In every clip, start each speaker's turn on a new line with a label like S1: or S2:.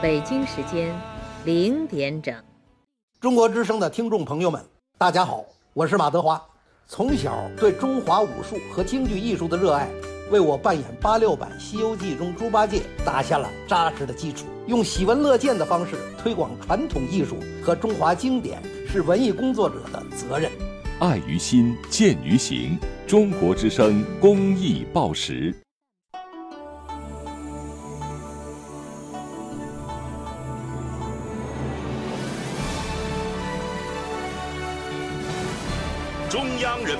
S1: 北京时间零点整，
S2: 中国之声的听众朋友们，大家好，我是马德华。从小对中华武术和京剧艺术的热爱，为我扮演八六版《西游记》中猪八戒打下了扎实的基础。用喜闻乐见的方式推广传统艺术和中华经典，是文艺工作者的责任。
S3: 爱于心，见于行。中国之声公益报时。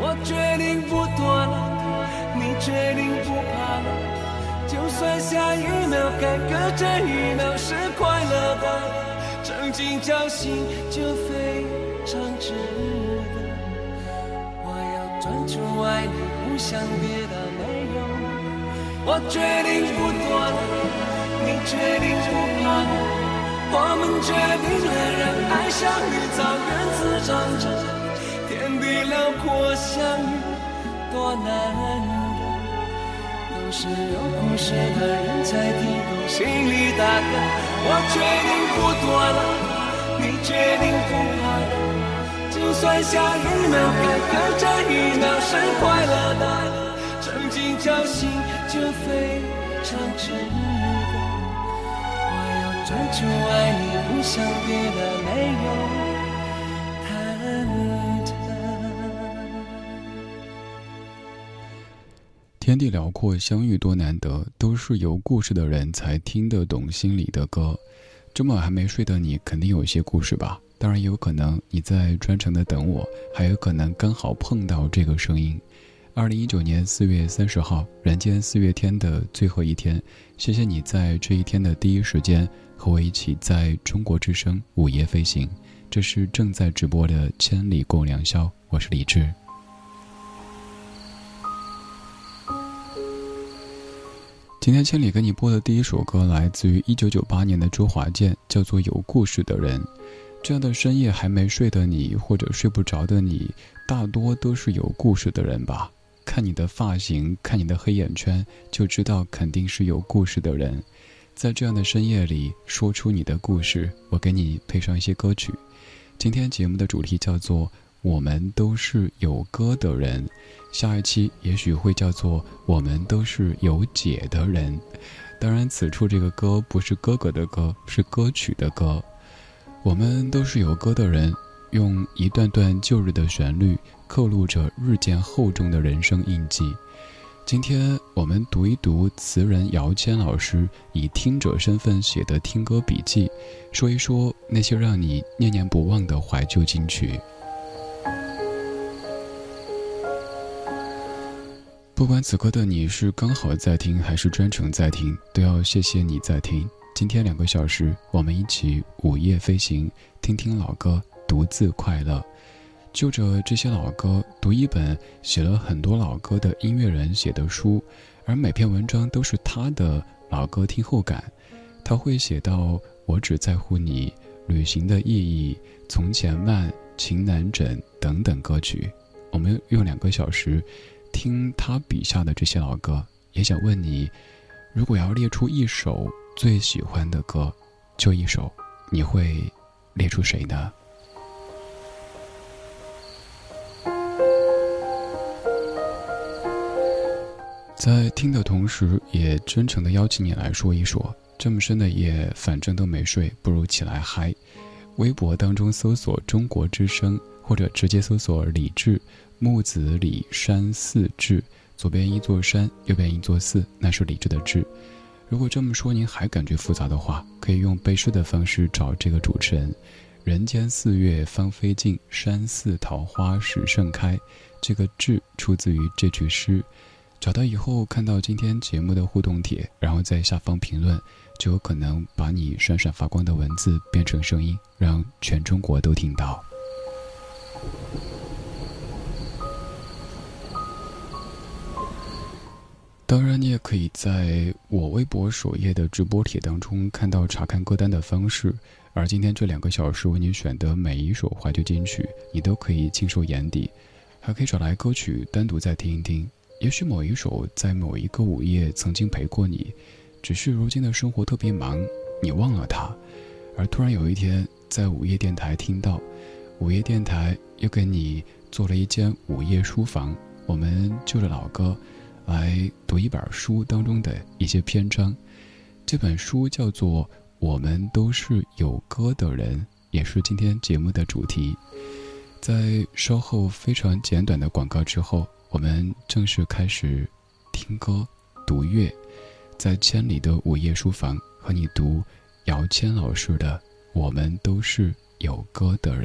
S4: 我决定不躲了，你决定不怕了，就算下一秒该隔这一秒是快乐的，曾经侥幸就非常值得。我要专注爱你，不想别的没有。我决定不躲了，你决定不怕了，我们决定了，让爱像绿草原滋长着，我相遇多难得，都是有故事的人才听懂心里大歌。我决定不躲了，你决定不怕了。就算下一秒该可这一秒是快乐的，曾经侥幸就非常值得。我要专注爱你，不想别的，没有
S5: 辽阔，相遇多难得，都是有故事的人才听得懂心里的歌。这么晚还没睡的你，肯定有一些故事吧？当然，也有可能你在专程的等我，还有可能刚好碰到这个声音。二零一九年四月三十号，人间四月天的最后一天，谢谢你在这一天的第一时间和我一起在中国之声午夜飞行。这是正在直播的《千里共良宵》，我是李志。今天千里给你播的第一首歌来自于一九九八年的周华健，叫做《有故事的人》。这样的深夜还没睡的你，或者睡不着的你，大多都是有故事的人吧？看你的发型，看你的黑眼圈，就知道肯定是有故事的人。在这样的深夜里，说出你的故事，我给你配上一些歌曲。今天节目的主题叫做“我们都是有歌的人”，下一期也许会叫做“我们都是有解的人”。当然，此处这个歌不是哥哥的歌，是歌曲的歌。我们都是有歌的人，用一段段旧日的旋律刻录着日渐厚重的人生印记。今天我们读一读词人姚谦老师以听者身份写的听歌笔记，说一说那些让你念念不忘的怀旧金曲。不管此刻的你是刚好在听还是专程在听，都要谢谢你在听。今天两个小时，我们一起午夜飞行，听听老歌，独自快乐。就着这些老歌，读一本写了很多老歌的音乐人写的书，而每篇文章都是他的老歌听后感。他会写到“我只在乎你”、“旅行的意义”、“从前慢”、“情难枕”等等歌曲。我们用两个小时听他笔下的这些老歌，也想问你：如果要列出一首。最喜欢的歌，就一首，你会列出谁呢？在听的同时，也真诚的邀请你来说一说，这么深的夜，反正都没睡，不如起来嗨。微博当中搜索“中国之声”，或者直接搜索“李志木子李山寺志”，左边一座山，右边一座寺，那是李志的志。如果这么说您还感觉复杂的话，可以用背诗的方式找这个主持人。人间四月芳菲尽，山寺桃花始盛开。这个“志”出自于这句诗。找到以后，看到今天节目的互动帖，然后在下方评论，就有可能把你闪闪发光的文字变成声音，让全中国都听到。当然，你也可以在我微博首页的直播帖当中看到查看歌单的方式。而今天这两个小时为你选的每一首怀旧金曲，你都可以尽收眼底，还可以找来歌曲单独再听一听。也许某一首在某一个午夜曾经陪过你，只是如今的生活特别忙，你忘了它。而突然有一天在午夜电台听到，午夜电台又给你做了一间午夜书房，我们就着老歌。来读一本书当中的一些篇章，这本书叫做《我们都是有歌的人》，也是今天节目的主题。在稍后非常简短的广告之后，我们正式开始听歌、读乐，在千里的午夜书房和你读姚谦老师的《我们都是有歌的人》。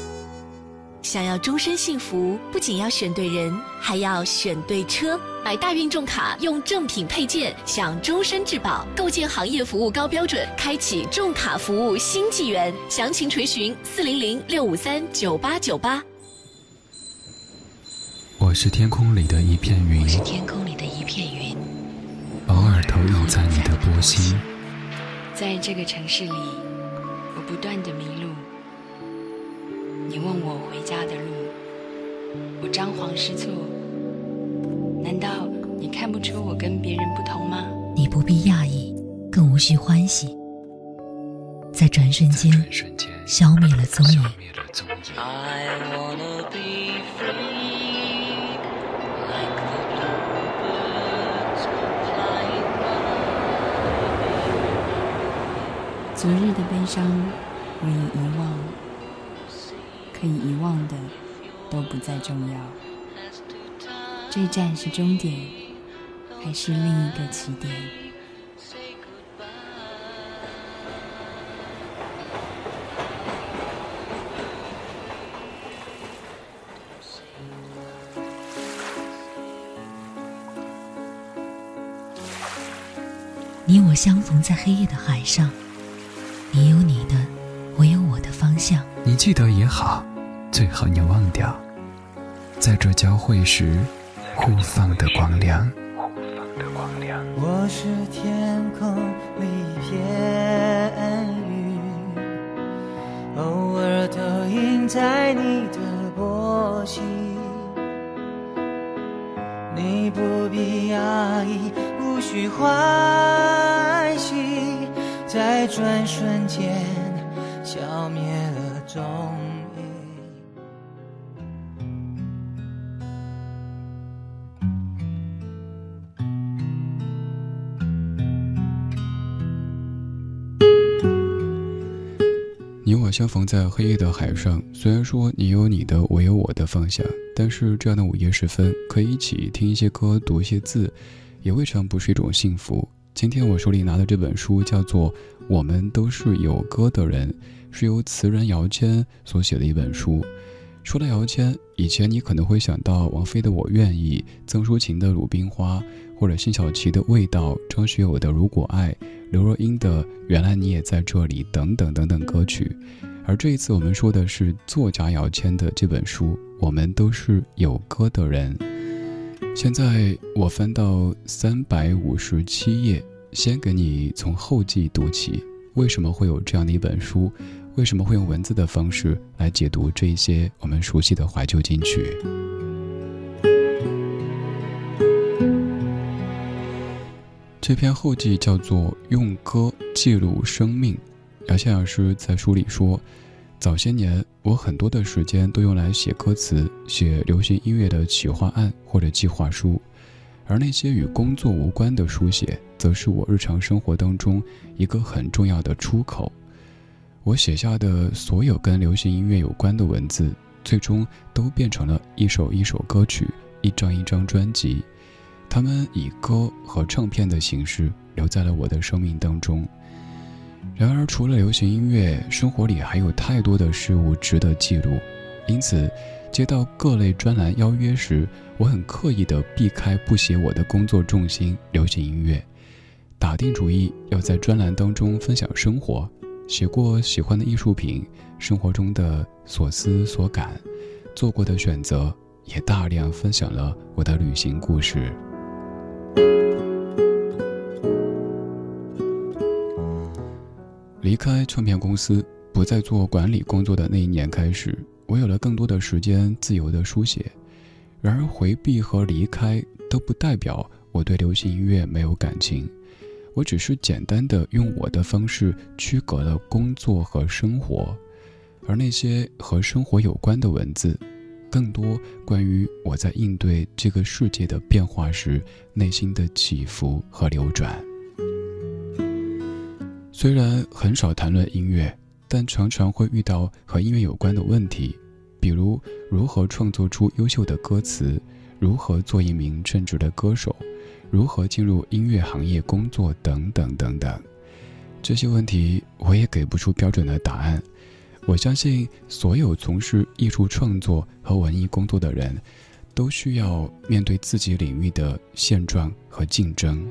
S6: 想要终身幸福，不仅要选对人，还要选对车。买大运重卡，用正品配件，享终身质保，构建行业服务高标准，开启重卡服务新纪元。详情垂询四零零六五三九八九八。
S5: 我是天空里的一片云，
S6: 我是天空里的一片云，
S5: 偶尔投影在你的波心。
S7: 在这个城市里，我不断的迷路。你问我回家的路，我张皇失措。难道你看不出我跟别人不同吗？
S8: 你不必讶异，更无需欢喜。在转瞬间，消灭了踪影。
S7: 昨日的悲伤，我已遗忘。可以遗忘的，都不再重要。这站是终点，还是另一个起点？
S8: 你我相逢在黑夜的海上，你有你的，我有我的方向。
S5: 你记得也好。最好你忘掉，在这交汇时互放的光亮。
S9: 我是天空里一片云，偶尔投影在你的波心。你不必讶异，无需欢喜，在转瞬间
S5: 相逢在黑夜的海上，虽然说你有你的，我有我的方向，但是这样的午夜时分，可以一起听一些歌，读一些字，也未尝不是一种幸福。今天我手里拿的这本书叫做《我们都是有歌的人》，是由词人姚谦所写的一本书。说到姚谦，以前你可能会想到王菲的《我愿意》，曾淑琴的《鲁冰花》，或者辛晓琪的《味道》，张学友的《如果爱》。刘若英的《原来你也在这里》等等等等歌曲，而这一次我们说的是作家姚谦的这本书。我们都是有歌的人。现在我翻到三百五十七页，先给你从后记读起。为什么会有这样的一本书？为什么会用文字的方式来解读这一些我们熟悉的怀旧金曲？这篇后记叫做《用歌记录生命》。姚谦老师在书里说，早些年我很多的时间都用来写歌词、写流行音乐的企划案或者计划书，而那些与工作无关的书写，则是我日常生活当中一个很重要的出口。我写下的所有跟流行音乐有关的文字，最终都变成了一首一首歌曲，一张一张专辑。他们以歌和唱片的形式留在了我的生命当中。然而，除了流行音乐，生活里还有太多的事物值得记录。因此，接到各类专栏邀约时，我很刻意地避开不写我的工作重心——流行音乐，打定主意要在专栏当中分享生活，写过喜欢的艺术品，生活中的所思所感，做过的选择，也大量分享了我的旅行故事。离开唱片公司，不再做管理工作的那一年开始，我有了更多的时间自由的书写。然而，回避和离开都不代表我对流行音乐没有感情，我只是简单的用我的方式区隔了工作和生活，而那些和生活有关的文字。更多关于我在应对这个世界的变化时内心的起伏和流转。虽然很少谈论音乐，但常常会遇到和音乐有关的问题，比如如何创作出优秀的歌词，如何做一名称职的歌手，如何进入音乐行业工作等等等等。这些问题我也给不出标准的答案。我相信所有从事艺术创作和文艺工作的人，都需要面对自己领域的现状和竞争。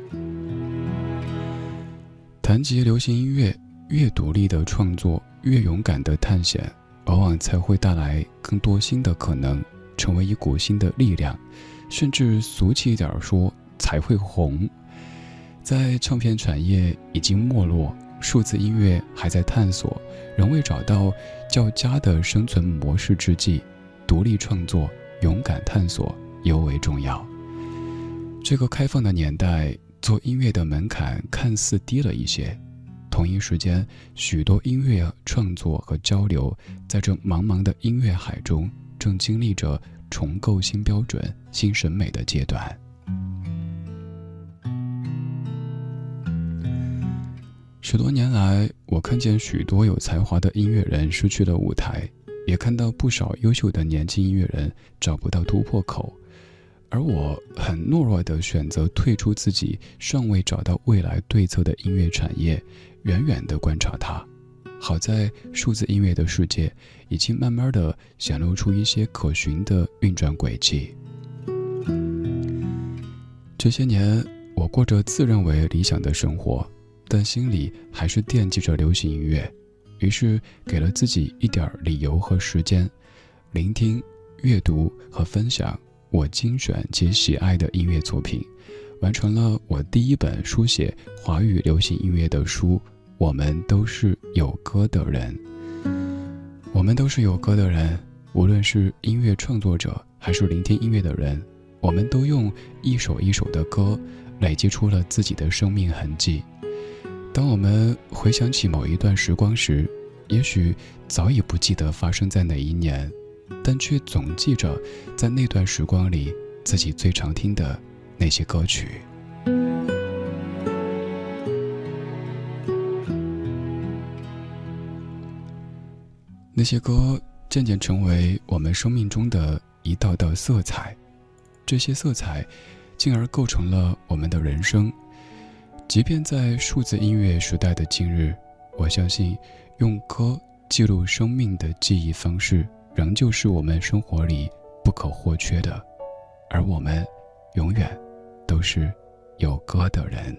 S5: 谈及流行音乐，越独立的创作，越勇敢的探险，往往才会带来更多新的可能，成为一股新的力量，甚至俗气一点说，才会红。在唱片产业已经没落，数字音乐还在探索，仍未找到较佳的生存模式之际，独立创作、勇敢探索尤为重要。这个开放的年代。做音乐的门槛看似低了一些，同一时间，许多音乐创作和交流，在这茫茫的音乐海中，正经历着重构新标准、新审美的阶段。十多年来，我看见许多有才华的音乐人失去了舞台，也看到不少优秀的年轻音乐人找不到突破口。而我很懦弱地选择退出自己尚未找到未来对策的音乐产业，远远地观察它。好在数字音乐的世界已经慢慢地显露出一些可循的运转轨迹。这些年，我过着自认为理想的生活，但心里还是惦记着流行音乐，于是给了自己一点理由和时间，聆听、阅读和分享。我精选且喜爱的音乐作品，完成了我第一本书写华语流行音乐的书。我们都是有歌的人，我们都是有歌的人。无论是音乐创作者，还是聆听音乐的人，我们都用一首一首的歌，累积出了自己的生命痕迹。当我们回想起某一段时光时，也许早已不记得发生在哪一年。但却总记着，在那段时光里，自己最常听的那些歌曲。那些歌渐渐成为我们生命中的一道道色彩，这些色彩，进而构成了我们的人生。即便在数字音乐时代的今日，我相信，用歌记录生命的记忆方式。仍旧是我们生活里不可或缺的，而我们永远都是有歌的人。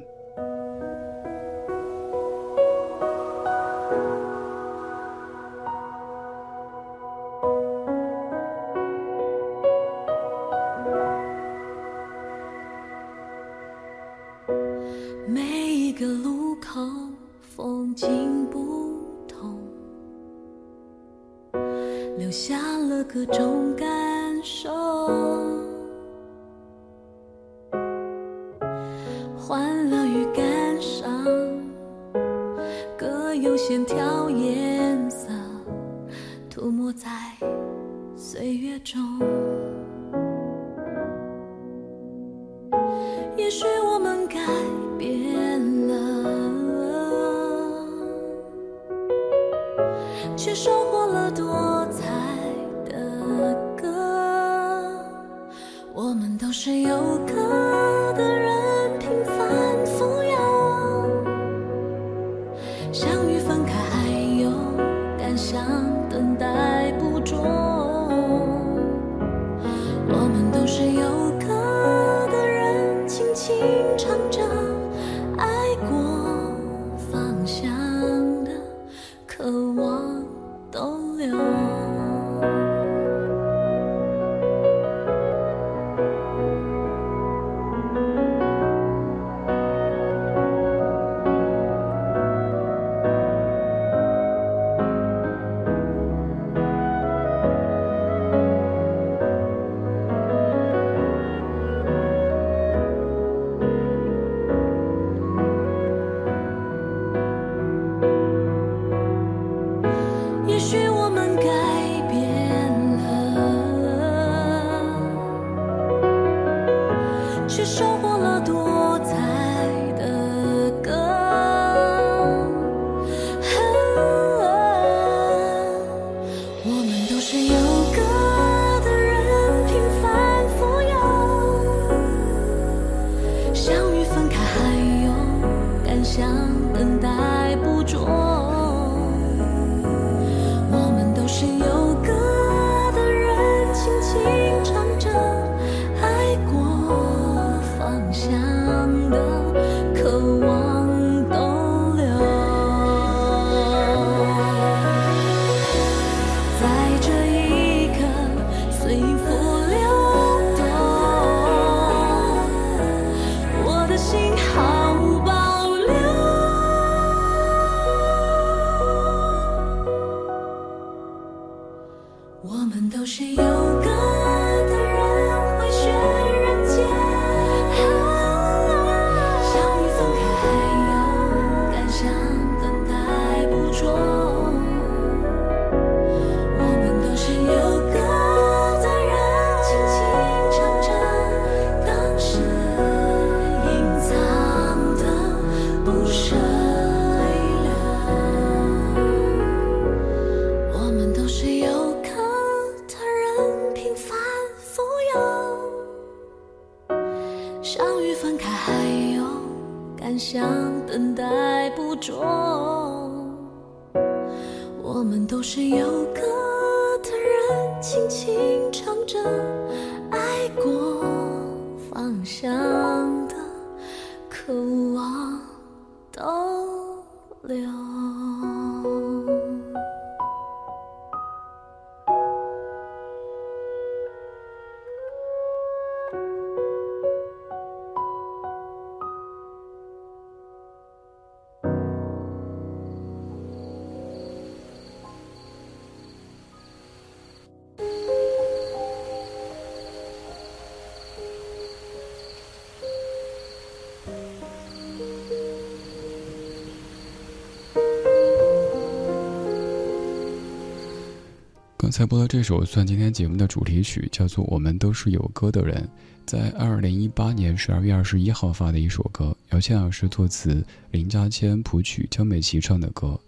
S5: 才播的这首算今天节目的主题曲，叫做《我们都是有歌的人》，在二零一八年十二月二十一号发的一首歌，姚谦老师作词，林嘉谦谱曲，江美琪唱的歌。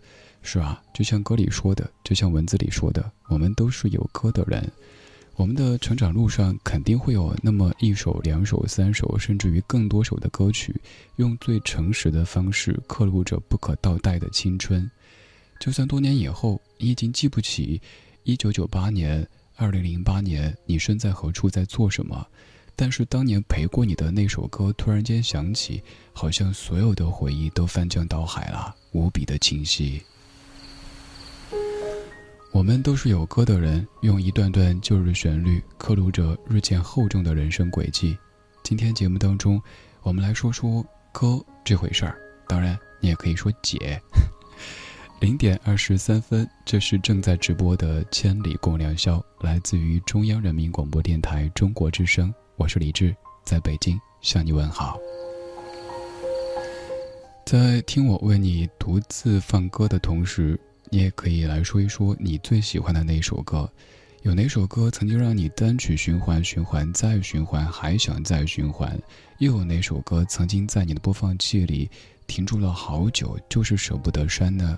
S5: 是啊，就像歌里说的，就像文字里说的，我们都是有歌的人。我们的成长路上肯定会有那么一首、两首、三首，甚至于更多首的歌曲，用最诚实的方式刻录着不可倒带的青春。就算多年以后，你已经记不起一九九八年、二零零八年你身在何处，在做什么，但是当年陪过你的那首歌，突然间响起，好像所有的回忆都翻江倒海了，无比的清晰。我们都是有歌的人，用一段段旧日旋律刻录着日渐厚重的人生轨迹。今天节目当中，我们来说说歌这回事儿。当然，你也可以说姐。零点二十三分，这是正在直播的《千里共良宵》，来自于中央人民广播电台中国之声。我是李志，在北京向你问好。在听我为你独自放歌的同时，你也可以来说一说你最喜欢的那首歌，有哪首歌曾经让你单曲循环、循环再循环，还想再循环？又有哪首歌曾经在你的播放器里停住了好久，就是舍不得删呢？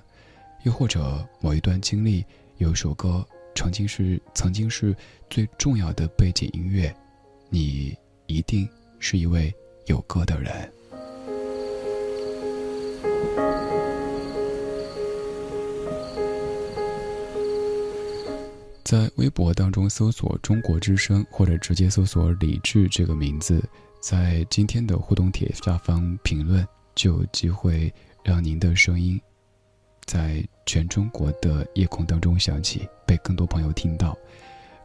S5: 又或者某一段经历，有一首歌曾经是曾经是最重要的背景音乐，你一定是一位有歌的人。在微博当中搜索“中国之声”或者直接搜索“李志”这个名字，在今天的互动帖下方评论，就有机会让您的声音在全中国的夜空当中响起，被更多朋友听到。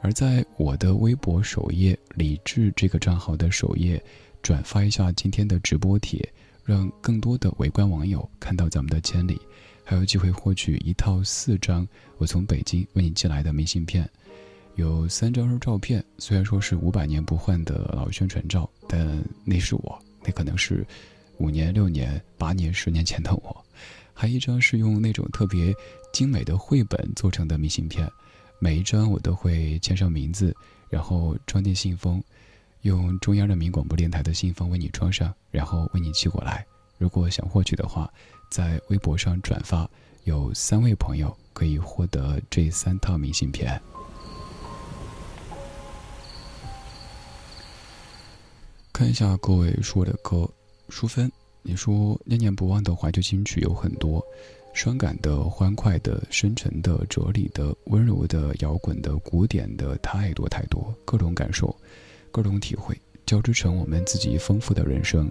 S5: 而在我的微博首页“李志”这个账号的首页，转发一下今天的直播帖，让更多的围观网友看到咱们的千里。还有机会获取一套四张我从北京为你寄来的明信片，有三张是照片，虽然说是五百年不换的老宣传照，但那是我，那可能是五年、六年、八年、十年前的我。还有一张是用那种特别精美的绘本做成的明信片，每一张我都会签上名字，然后装进信封，用中央人民广播电台的信封为你装上，然后为你寄过来。如果想获取的话，在微博上转发，有三位朋友可以获得这三套明信片。看一下各位说的歌，淑芬，你说念念不忘的怀旧金曲有很多，伤感的、欢快的、深沉的、哲理的、温柔的、摇滚的、古典的，太多太多，各种感受，各种体会，交织成我们自己丰富的人生。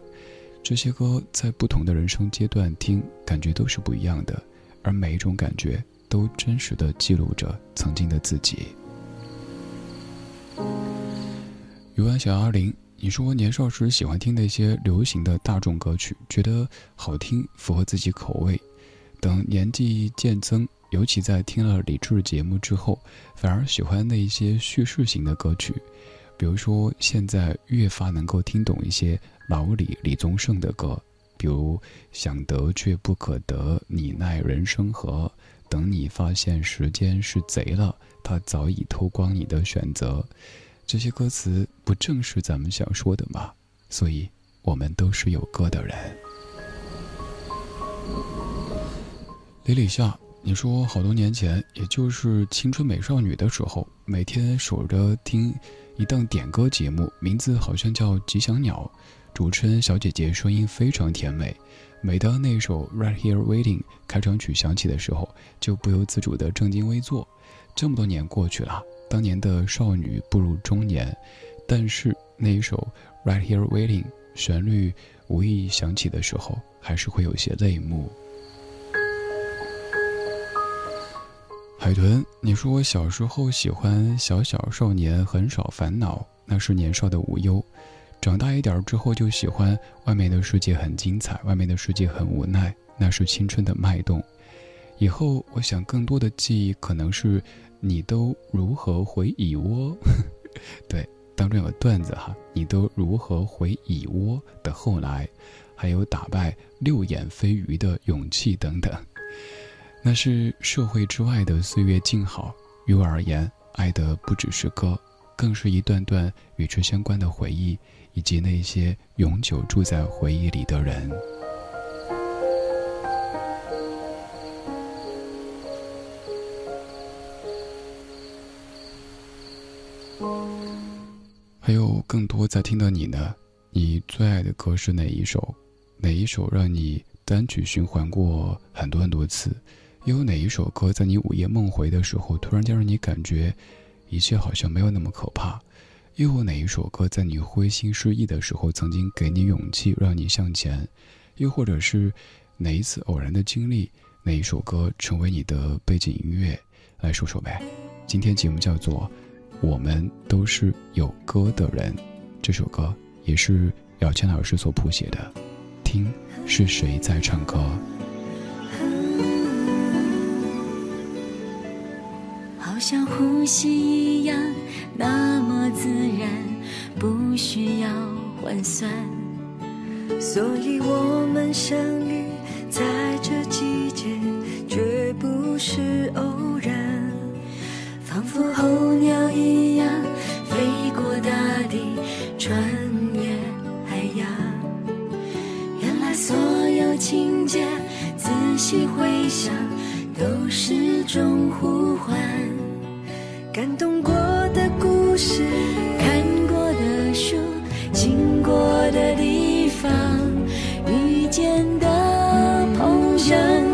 S5: 这些歌在不同的人生阶段听，感觉都是不一样的，而每一种感觉都真实的记录着曾经的自己。游玩小二零，你说年少时喜欢听那些流行的大众歌曲，觉得好听，符合自己口味。等年纪渐增，尤其在听了李志节目之后，反而喜欢那些叙事型的歌曲。比如说，现在越发能够听懂一些老李、李宗盛的歌，比如《想得却不可得》，你奈人生何？等你发现时间是贼了，他早已偷光你的选择。这些歌词不正是咱们想说的吗？所以，我们都是有歌的人。李李夏，你说好多年前，也就是青春美少女的时候，每天守着听一档点歌节目，名字好像叫《吉祥鸟》，主持人小姐姐声音非常甜美。每当那首《Right Here Waiting》开场曲响起的时候，就不由自主的正襟危坐。这么多年过去了。当年的少女步入中年，但是那一首《Right Here Waiting》旋律无意响起的时候，还是会有些泪目。海豚，你说我小时候喜欢小小少年很少烦恼，那是年少的无忧；长大一点之后就喜欢外面的世界很精彩，外面的世界很无奈，那是青春的脉动。以后我想更多的记忆可能是。你都如何回蚁窝？对，当中有个段子哈，你都如何回蚁窝的后来，还有打败六眼飞鱼的勇气等等，那是社会之外的岁月静好。于我而言，爱的不只是歌，更是一段段与之相关的回忆，以及那些永久住在回忆里的人。还有更多在听的你呢？你最爱的歌是哪一首？哪一首让你单曲循环过很多很多次？又有哪一首歌在你午夜梦回的时候，突然间让你感觉一切好像没有那么可怕？又有哪一首歌在你灰心失意的时候，曾经给你勇气，让你向前？又或者是哪一次偶然的经历，哪一首歌成为你的背景音乐？来说说呗。今天节目叫做。我们都是有歌的人，这首歌也是姚谦老师所谱写的。听，是谁在唱歌？
S10: 好像呼吸一样，那么自然，不需要换算。所以我们相遇在这季节，绝不是偶然。仿佛候鸟一样飞过大地，穿越海洋。原来所有情节，仔细回想，都是种呼唤。感动过的故事，看过的书，经过的地方，遇见的朋友。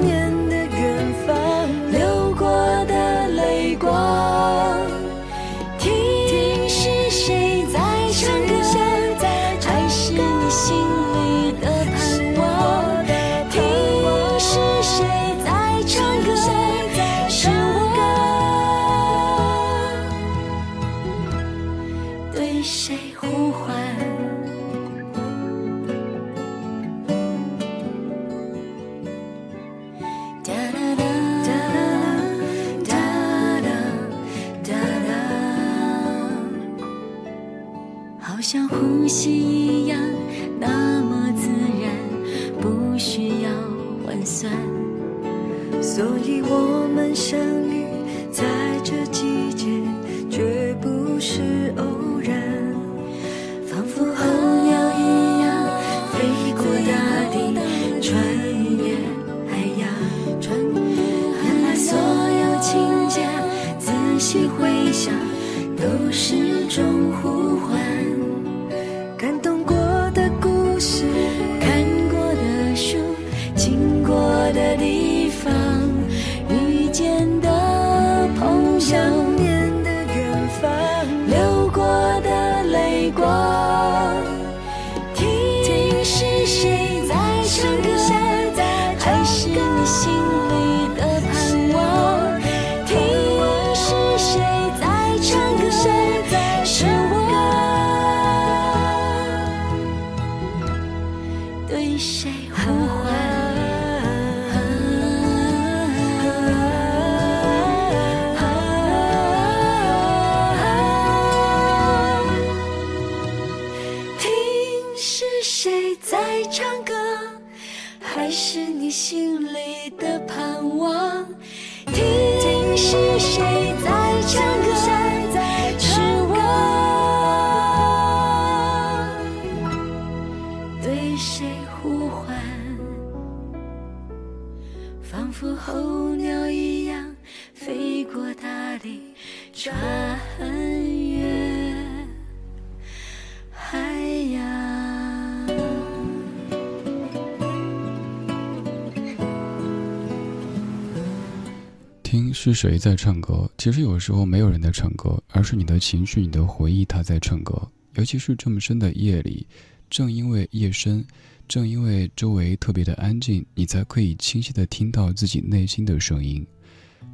S5: 是谁在唱歌？其实有时候没有人在唱歌，而是你的情绪、你的回忆，它在唱歌。尤其是这么深的夜里，正因为夜深，正因为周围特别的安静，你才可以清晰的听到自己内心的声音。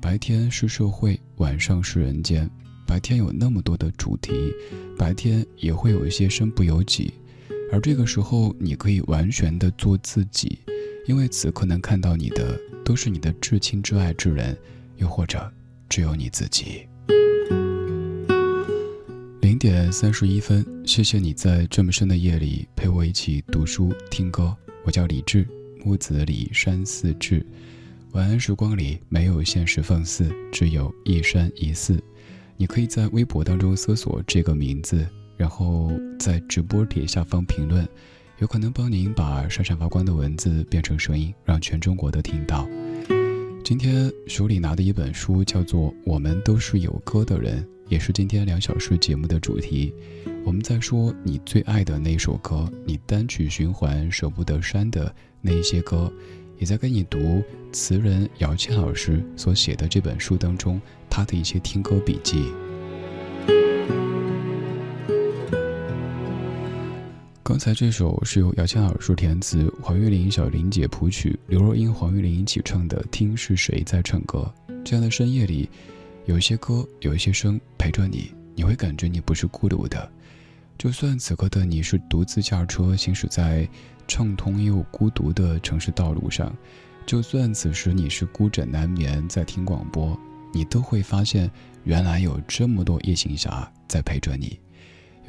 S5: 白天是社会，晚上是人间。白天有那么多的主题，白天也会有一些身不由己，而这个时候你可以完全的做自己，因为此刻能看到你的都是你的至亲至爱之人，又或者只有你自己。零点三十一分，谢谢你在这么深的夜里陪我一起读书听歌。我叫李志，木子李山寺志。晚安时光里没有现实放肆，只有一山一寺。你可以在微博当中搜索这个名字，然后在直播帖下方评论，有可能帮您把闪闪发光的文字变成声音，让全中国都听到。今天手里拿的一本书叫做《我们都是有歌的人》，也是今天两小时节目的主题。我们在说你最爱的那首歌，你单曲循环舍不得删的那一些歌。也在跟你读词人姚谦老师所写的这本书当中，他的一些听歌笔记。刚才这首是由姚谦老师填词，黄韵玲、小玲姐谱曲，刘若英、黄韵玲一起唱的《听是谁在唱歌》。这样的深夜里，有一些歌，有一些声陪着你，你会感觉你不是孤独的。就算此刻的你是独自驾车行驶在。畅通又孤独的城市道路上，就算此时你是孤枕难眠，在听广播，你都会发现，原来有这么多夜行侠在陪着你。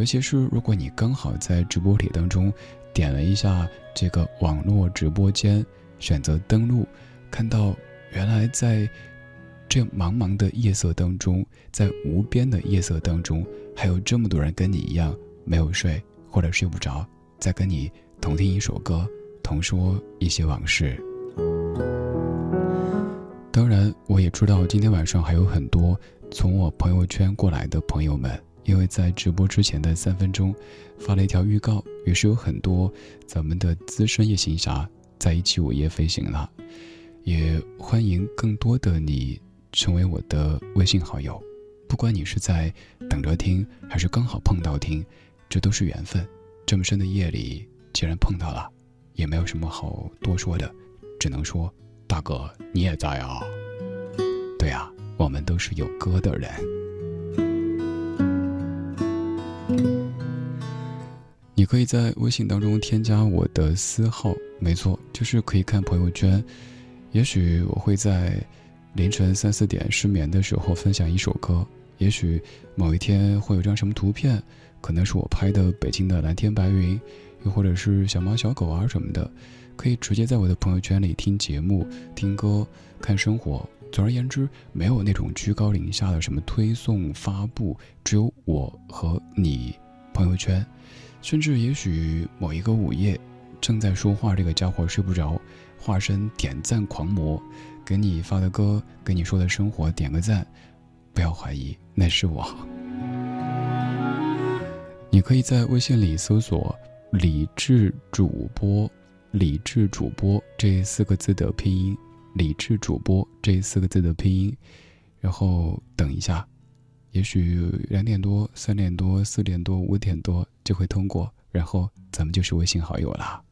S5: 尤其是如果你刚好在直播帖当中点了一下这个网络直播间，选择登录，看到原来在这茫茫的夜色当中，在无边的夜色当中，还有这么多人跟你一样没有睡或者睡不着，在跟你。同听一首歌，同说一些往事。当然，我也知道今天晚上还有很多从我朋友圈过来的朋友们，因为在直播之前的三分钟发了一条预告，于是有很多咱们的资深夜行侠在一起午夜飞行了。也欢迎更多的你成为我的微信好友，不管你是在等着听，还是刚好碰到听，这都是缘分。这么深的夜里。既然碰到了，也没有什么好多说的，只能说，大哥你也在啊。对啊，我们都是有歌的人。可以在微信当中添加我的私号，没错，就是可以看朋友圈。也许我会在凌晨三四点失眠的时候分享一首歌，也许某一天会有张什么图片，可能是我拍的北京的蓝天白云。又或者是小猫小狗啊什么的，可以直接在我的朋友圈里听节目、听歌、看生活。总而言之，没有那种居高临下的什么推送发布，只有我和你朋友圈。甚至也许某一个午夜，正在说话这个家伙睡不着，化身点赞狂魔，给你发的歌、给你说的生活点个赞，不要怀疑，那是我。你可以在微信里搜索。理智主播，理智主播这四个字的拼音，理智主播这四个字的拼音，然后等一下，也许两点多、三点多、四点多、五点多就会通过，然后咱们就是微信好友了。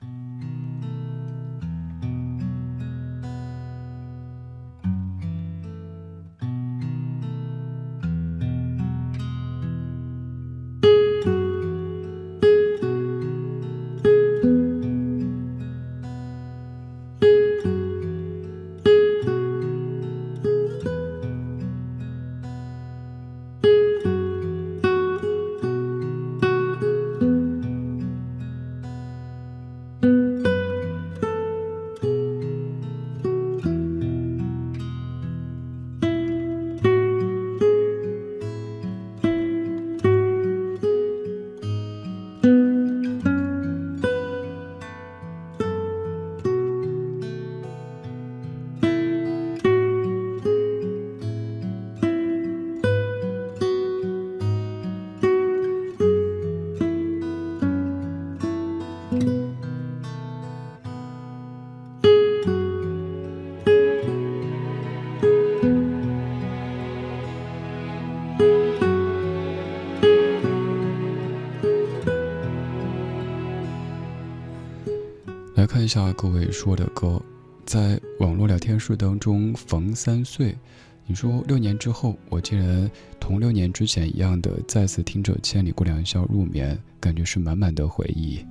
S5: 各位说的歌，在网络聊天室当中，逢三岁，你说六年之后，我竟然同六年之前一样的再次听着《千里过良宵》入眠，感觉是满满的回忆。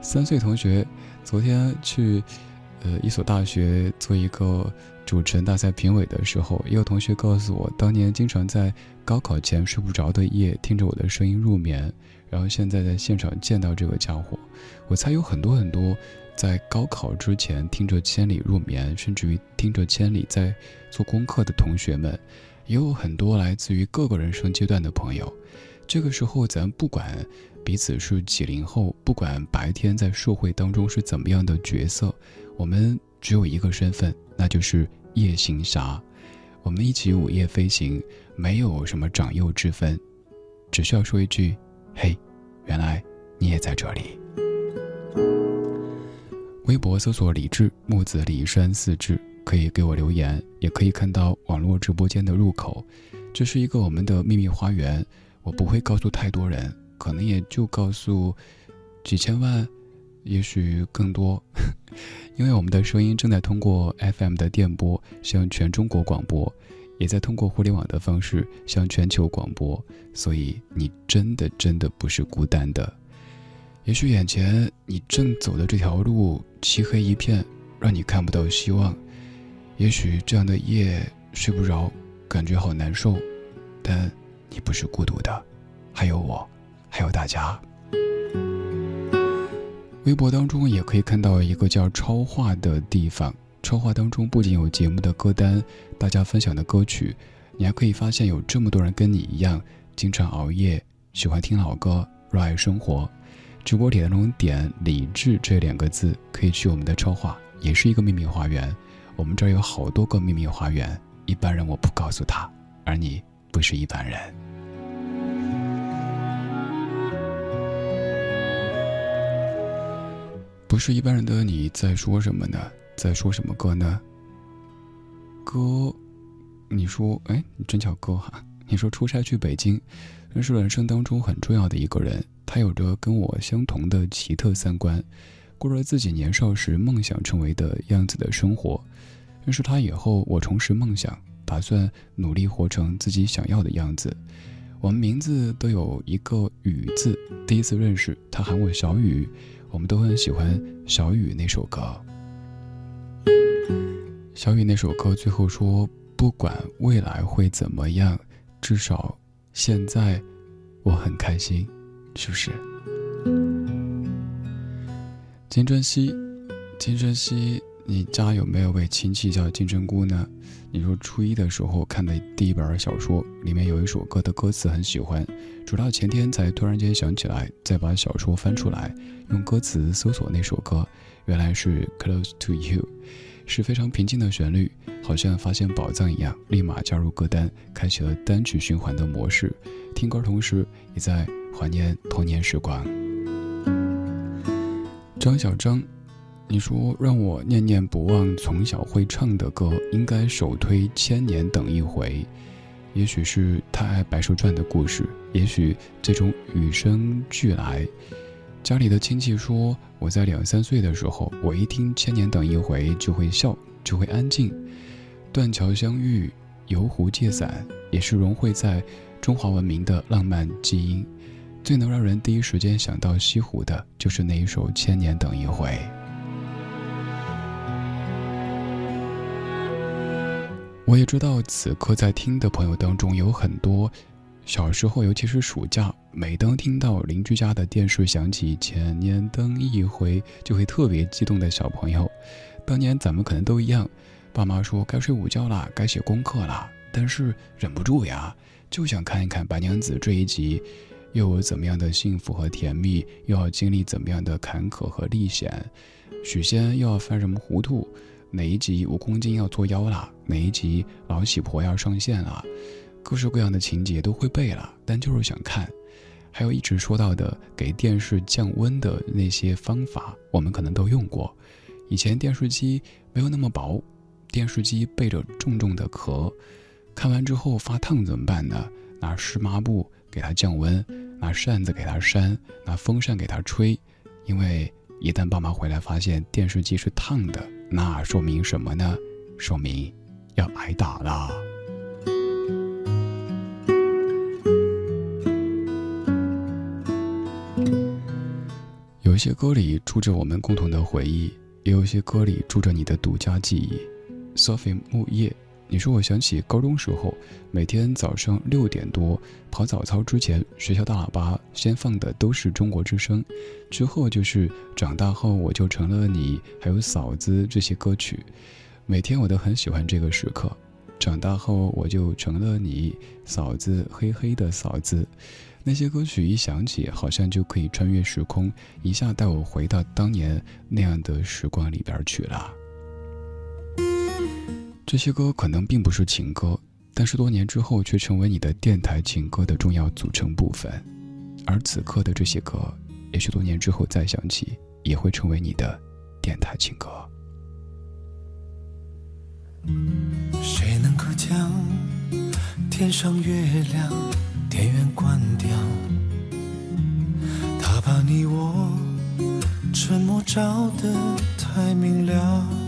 S5: 三岁同学，昨天去，呃，一所大学做一个主持人大赛评委的时候，也有同学告诉我，当年经常在高考前睡不着的夜，听着我的声音入眠，然后现在在现场见到这个家伙，我猜有很多很多在高考之前听着《千里》入眠，甚至于听着《千里》在做功课的同学们，也有很多来自于各个人生阶段的朋友。这个时候，咱不管。彼此是几零后，不管白天在社会当中是怎么样的角色，我们只有一个身份，那就是夜行侠。我们一起午夜飞行，没有什么长幼之分，只需要说一句：“嘿，原来你也在这里。”微博搜索“李志木子李山四志”，可以给我留言，也可以看到网络直播间的入口。这是一个我们的秘密花园，我不会告诉太多人。可能也就告诉几千万，也许更多，因为我们的声音正在通过 FM 的电波向全中国广播，也在通过互联网的方式向全球广播，所以你真的真的不是孤单的。也许眼前你正走的这条路漆黑一片，让你看不到希望；也许这样的夜睡不着，感觉好难受，但你不是孤独的，还有我。还有大家，微博当中也可以看到一个叫“超话”的地方。超话当中不仅有节目的歌单，大家分享的歌曲，你还可以发现有这么多人跟你一样，经常熬夜，喜欢听老歌，热爱生活。直播帖当中点“理智”这两个字，可以去我们的超话，也是一个秘密花园。我们这儿有好多个秘密花园，一般人我不告诉他，而你不是一般人。不是一般人的你在说什么呢？在说什么歌呢？歌，你说，哎，你真叫歌哈？你说出差去北京，认识人生当中很重要的一个人，他有着跟我相同的奇特三观，过着自己年少时梦想成为的样子的生活。认识他以后，我重拾梦想，打算努力活成自己想要的样子。我们名字都有一个雨字，第一次认识他喊我小雨。我们都很喜欢小雨那首歌。小雨那首歌最后说：“不管未来会怎么样，至少现在我很开心，是不是？”金珍熙，金珍熙，你家有没有位亲戚叫金针菇呢？你说初一的时候看的第一本小说，里面有一首歌的歌词很喜欢，直到前天才突然间想起来，再把小说翻出来，用歌词搜索那首歌，原来是 Close to You，是非常平静的旋律，好像发现宝藏一样，立马加入歌单，开启了单曲循环的模式，听歌同时也在怀念童年时光。张小张。你说让我念念不忘从小会唱的歌，应该首推《千年等一回》。也许是太爱《白蛇传》的故事，也许这种与生俱来。家里的亲戚说，我在两三岁的时候，我一听《千年等一回》就会笑，就会安静。断桥相遇，游湖借伞，也是融汇在中华文明的浪漫基因。最能让人第一时间想到西湖的，就是那一首《千年等一回》。我也知道，此刻在听的朋友当中有很多小时候，尤其是暑假，每当听到邻居家的电视响起“千年等一回”，就会特别激动的小朋友。当年咱们可能都一样，爸妈说该睡午觉啦，该写功课啦，但是忍不住呀，就想看一看白娘子这一集，又有怎么样的幸福和甜蜜，又要经历怎么样的坎坷和历险，许仙又要犯什么糊涂。哪一集蜈蚣精要作妖了？哪一集老喜婆要上线了？各式各样的情节都会背了，但就是想看。还有一直说到的给电视降温的那些方法，我们可能都用过。以前电视机没有那么薄，电视机背着重重的壳，看完之后发烫怎么办呢？拿湿抹布给它降温，拿扇子给他扇，拿风扇给他吹，因为一旦爸妈回来发现电视机是烫的，那说明什么呢？说明要挨打啦。有些歌里住着我们共同的回忆，也有些歌里住着你的独家记忆。Sophie 木叶，你说我想起高中时候，每天早上六点多跑早操之前，学校大喇叭先放的都是中国之声，之后就是长大后我就成了你，还有嫂子这些歌曲。每天我都很喜欢这个时刻。长大后我就成了你，嫂子黑黑的嫂子。那些歌曲一响起，好像就可以穿越时空，一下带我回到当年那样的时光里边去了。这些歌可能并不是情歌，但是多年之后却成为你的电台情歌的重要组成部分。而此刻的这些歌，也许多年之后再想起，也会成为你的电台情歌。
S4: 谁能够将天上月亮电源关掉？他把你我沉默照得太明了。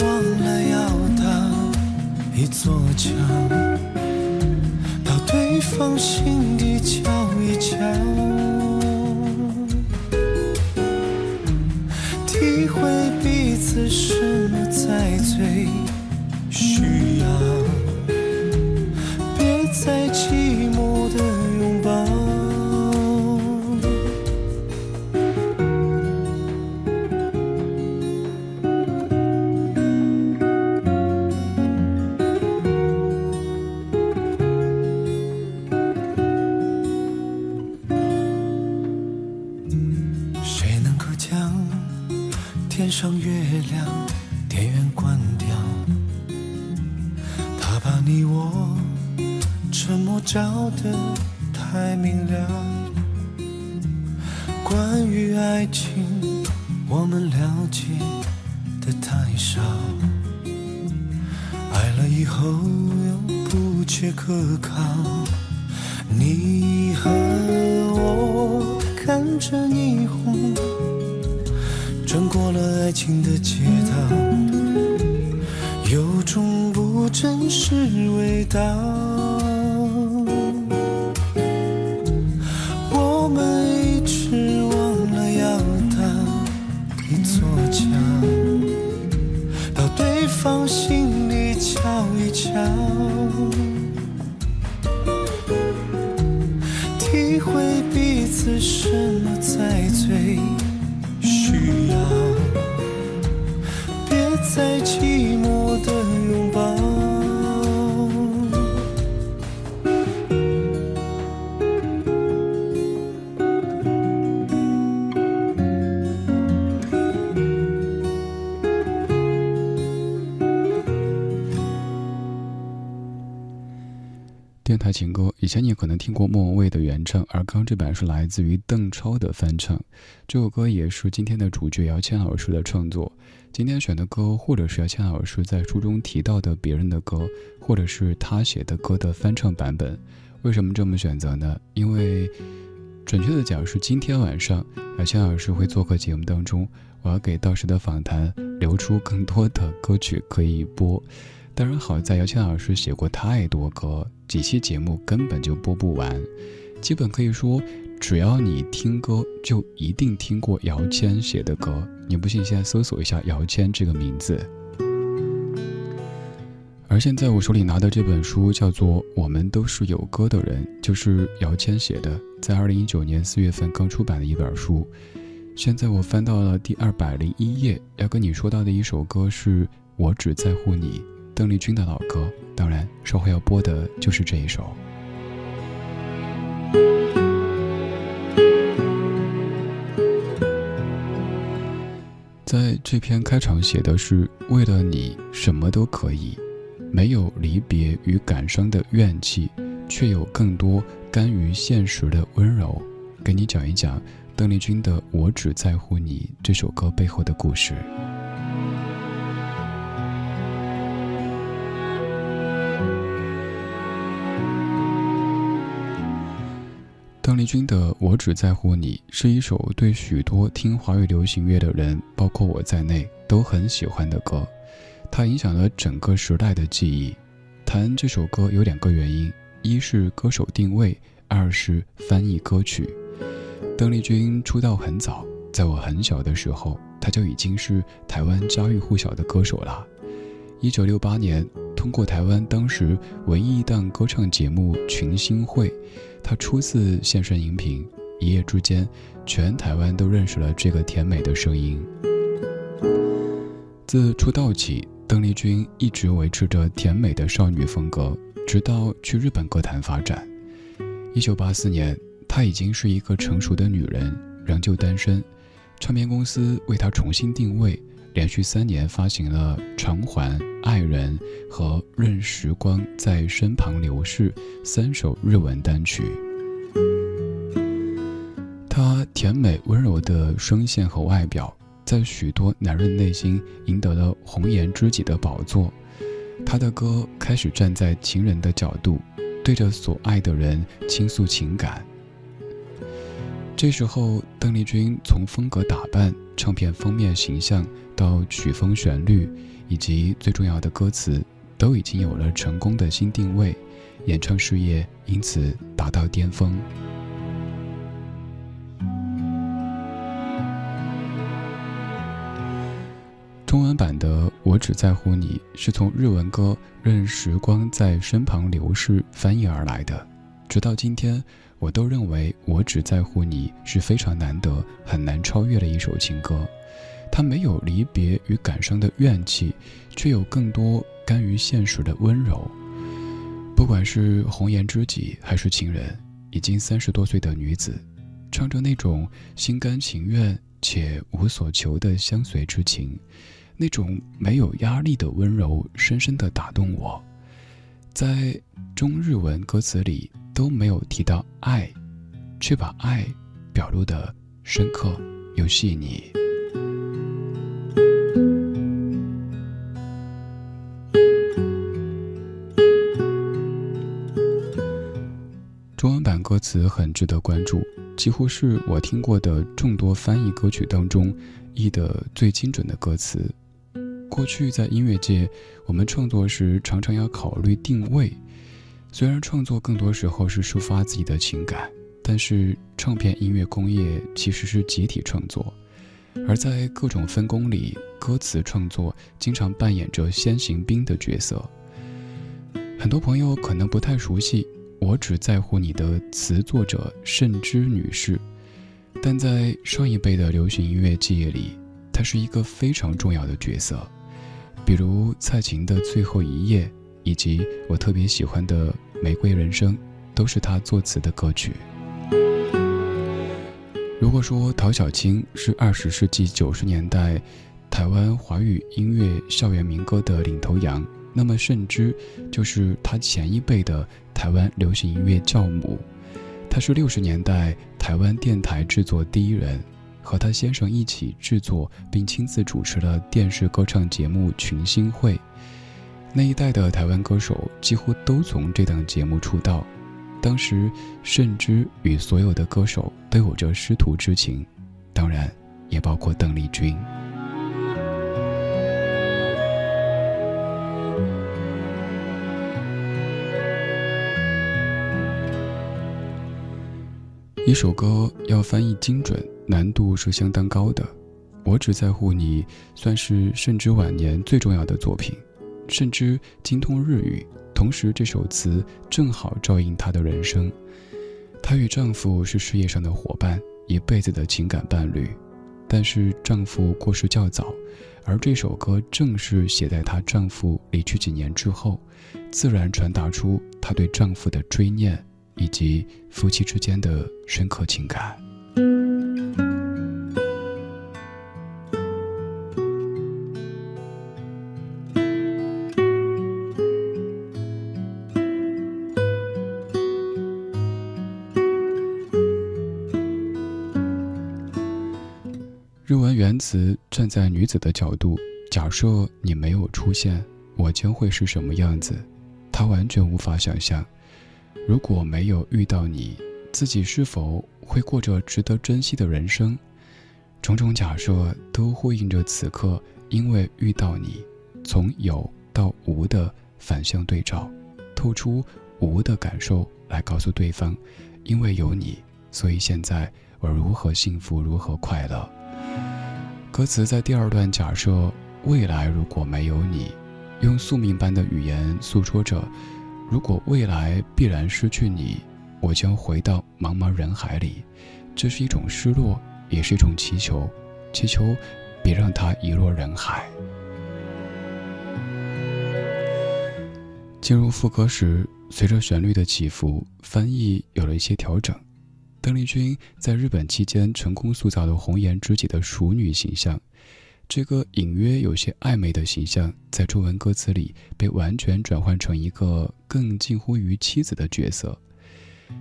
S4: 忘了要搭一座桥，到对方心底瞧一瞧，体会彼此什么才最需要，爱情
S5: 歌，以前你可能听过莫文蔚的原唱，而刚这版是来自于邓超的翻唱。这首歌也是今天的主角姚谦老师的创作。今天选的歌，或者是姚谦老师在书中提到的别人的歌，或者是他写的歌的翻唱版本。为什么这么选择呢？因为准确的讲是今天晚上姚谦老师会做客节目当中，我要给到时的访谈留出更多的歌曲可以播。当然，好在姚谦老师写过太多歌，几期节目根本就播不完。基本可以说，只要你听歌，就一定听过姚谦写的歌。你不信，现在搜索一下姚谦这个名字。而现在我手里拿的这本书叫做《我们都是有歌的人》，就是姚谦写的，在二零一九年四月份刚出版的一本书。现在我翻到了第二百零一页，要跟你说到的一首歌是《我只在乎你》。邓丽君的老歌，当然稍后要播的就是这一首。在这篇开场写的是为了你什么都可以，没有离别与感伤的怨气，却有更多甘于现实的温柔。给你讲一讲邓丽君的《我只在乎你》这首歌背后的故事。邓丽君的《我只在乎你》是一首对许多听华语流行乐的人，包括我在内，都很喜欢的歌。它影响了整个时代的记忆。谈这首歌有两个原因：一是歌手定位，二是翻译歌曲。邓丽君出道很早，在我很小的时候，她就已经是台湾家喻户晓的歌手了。一九六八年，通过台湾当时唯一一档歌唱节目《群星会》。他初次现身荧屏，一夜之间，全台湾都认识了这个甜美的声音。自出道起，邓丽君一直维持着甜美的少女风格，直到去日本歌坛发展。一九八四年，她已经是一个成熟的女人，仍旧单身。唱片公司为她重新定位，连续三年发行了《偿还》。爱人和任时光在身旁流逝三首日文单曲，她甜美温柔的声线和外表，在许多男人内心赢得了红颜知己的宝座。她的歌开始站在情人的角度，对着所爱的人倾诉情感。这时候，邓丽君从风格打扮、唱片封面形象到曲风旋律。以及最重要的歌词，都已经有了成功的新定位，演唱事业因此达到巅峰。中文版的《我只在乎你》是从日文歌《任时光在身旁流逝》翻译而来的，直到今天，我都认为《我只在乎你》是非常难得、很难超越的一首情歌。他没有离别与感伤的怨气，却有更多甘于现实的温柔。不管是红颜知己还是情人，已经三十多岁的女子，唱着那种心甘情愿且无所求的相随之情，那种没有压力的温柔，深深的打动我。在中日文歌词里都没有提到爱，却把爱表露的深刻又细腻。歌词很值得关注，几乎是我听过的众多翻译歌曲当中译得最精准的歌词。过去在音乐界，我们创作时常常要考虑定位。虽然创作更多时候是抒发自己的情感，但是唱片音乐工业其实是集体创作，而在各种分工里，歌词创作经常扮演着先行兵的角色。很多朋友可能不太熟悉。我只在乎你的词作者慎之女士，但在上一辈的流行音乐记忆里，她是一个非常重要的角色。比如蔡琴的《最后一页》，以及我特别喜欢的《玫瑰人生》，都是她作词的歌曲。如果说陶小青是二十世纪九十年代台湾华语音乐校园民歌的领头羊，那么盛之就是他前一辈的。台湾流行音乐教母，他是六十年代台湾电台制作第一人，和她先生一起制作并亲自主持了电视歌唱节目《群星会》。那一代的台湾歌手几乎都从这档节目出道。当时，甚至与所有的歌手都有着师徒之情，当然也包括邓丽君。一首歌要翻译精准，难度是相当高的。我只在乎你，算是甚至晚年最重要的作品。甚至精通日语，同时这首词正好照应她的人生。她与丈夫是事业上的伙伴，一辈子的情感伴侣。但是丈夫过世较早，而这首歌正是写在她丈夫离去几年之后，自然传达出她对丈夫的追念。以及夫妻之间的深刻情感。日文原词站在女子的角度假设你没有出现我将会是什么样子她完全无法想象如果没有遇到你，自己是否会过着值得珍惜的人生？种种假设都呼应着此刻，因为遇到你，从有到无的反向对照，透出无的感受来告诉对方，因为有你，所以现在我如何幸福，如何快乐。歌词在第二段假设未来如果没有你，用宿命般的语言诉说着：如果未来必然失去你，我将回到茫茫人海里。这是一种失落，也是一种祈求，祈求别让它遗落人海。进入副歌时，随着旋律的起伏，翻译有了一些调整。邓丽君在日本期间成功塑造了红颜知己的熟女形象，这个隐约有些暧昧的形象，在中文歌词里被完全转换成一个更近乎于妻子的角色。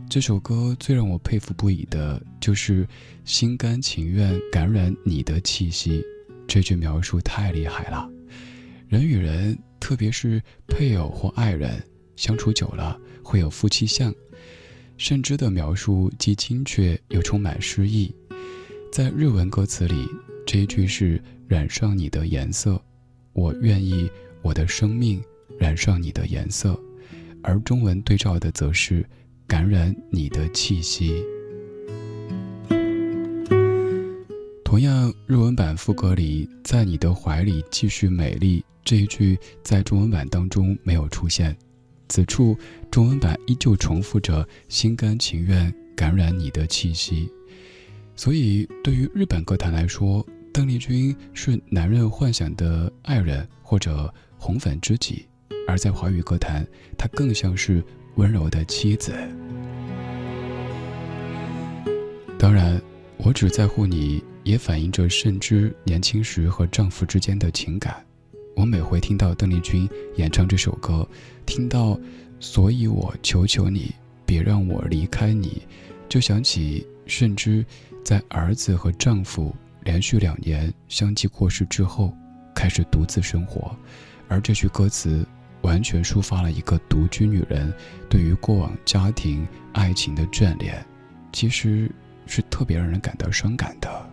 S5: 这首歌最让我佩服不已的就是“心甘情愿感染你的气息”，这句描述太厉害了。人与人，特别是配偶或爱人，相处久了会有夫妻相。甚至的描述既精确又充满诗意，在日文歌词里，这一句是“染上你的颜色”，我愿意我的生命染上你的颜色，而中文对照的则是“感染你的气息”。同样，日文版副歌里“在你的怀里继续美丽”这一句，在中文版当中没有出现。此处，中文版依旧重复着“心甘情愿感染你的气息”，所以对于日本歌坛来说，邓丽君是男人幻想的爱人或者红粉知己；而在华语歌坛，她更像是温柔的妻子。当然，我只在乎你，也反映着慎之年轻时和丈夫之间的情感。我每回听到邓丽君演唱这首歌，听到“所以我求求你，别让我离开你”，就想起甚之在儿子和丈夫连续两年相继过世之后，开始独自生活，而这句歌词完全抒发了一个独居女人对于过往家庭爱情的眷恋，其实是特别让人感到伤感的。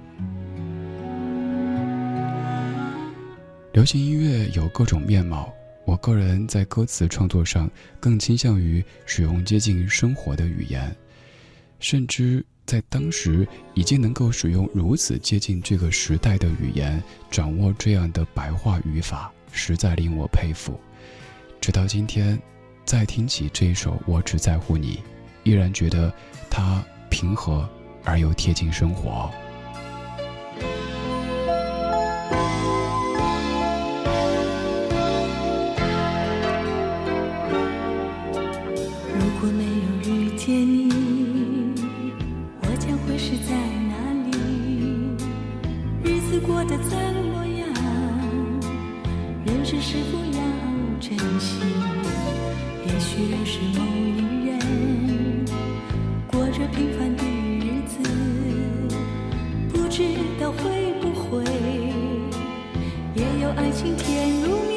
S5: 流行音乐有各种面貌，我个人在歌词创作上更倾向于使用接近生活的语言，甚至在当时已经能够使用如此接近这个时代的语言，掌握这样的白话语法，实在令我佩服。直到今天，再听起这一首《我只在乎你》，依然觉得它平和而又贴近生活。
S10: 如果那过得怎么样？人生是否要珍惜？也许认是某一人。过着平凡的日子，不知道会不会也有爱情甜如蜜。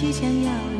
S10: 即将要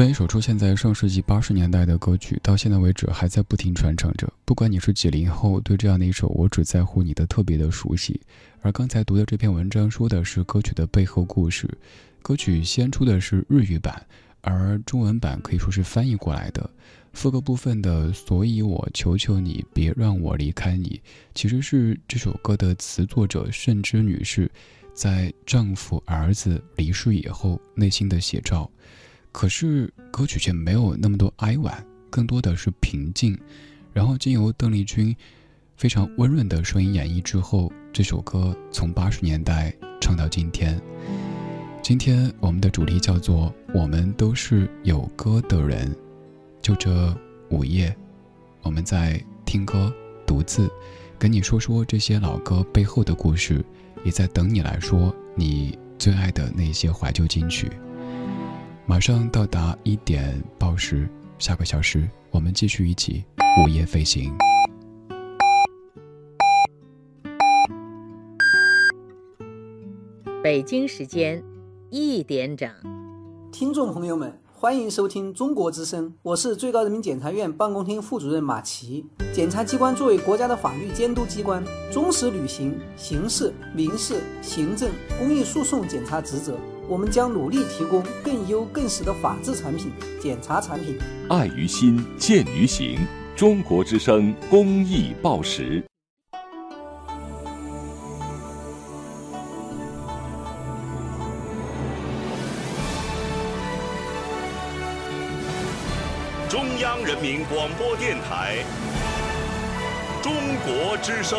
S5: 这一首出现在上世纪八十年代的歌曲，到现在为止还在不停传唱着。不管你是几零后，对这样的一首《我只在乎你》的特别的熟悉。而刚才读的这篇文章说的是歌曲的背后故事。歌曲先出的是日语版，而中文版可以说是翻译过来的。副歌部分的“所以我求求你别让我离开你”，其实是这首歌的词作者慎之女士，在丈夫儿子离世以后内心的写照。可是歌曲却没有那么多哀婉，更多的是平静。然后经由邓丽君非常温润的声音演绎之后，这首歌从八十年代唱到今天。今天我们的主题叫做“我们都是有歌的人”。就这午夜，我们在听歌、读字，跟你说说这些老歌背后的故事，也在等你来说你最爱的那些怀旧金曲。马上到达一点报时，下个小时我们继续一起午夜飞行。
S1: 北京时间一点整，
S11: 听众朋友们，欢迎收听中国之声，我是最高人民检察院办公厅副主任马奇。检察机关作为国家的法律监督机关，忠实履行刑事、民事、行政、公益诉讼检察职责。我们将努力提供更优更实的法治产品、检察产品。
S3: 爱于心，见于行。中国之声公益报时。
S10: 中央人民广播电台。中国之声。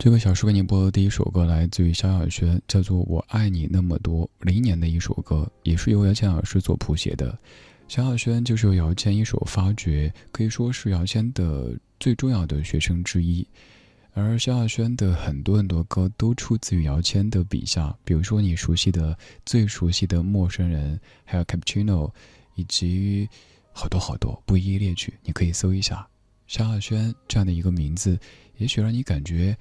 S5: 这个小时为你播的第一首歌来自于萧亚轩，叫做《我爱你那么多》，零年的一首歌，也是由姚谦老师所谱写的。萧亚轩就是由姚谦一手发掘，可以说是姚谦的最重要的学生之一。而萧亚轩的很多很多歌都出自于姚谦的笔下，比如说你熟悉的、最熟悉的《陌生人》，还有《Cappuccino》，以及好多好多，不一一列举，你可以搜一下。萧亚轩这样的一个名字，也许让你感觉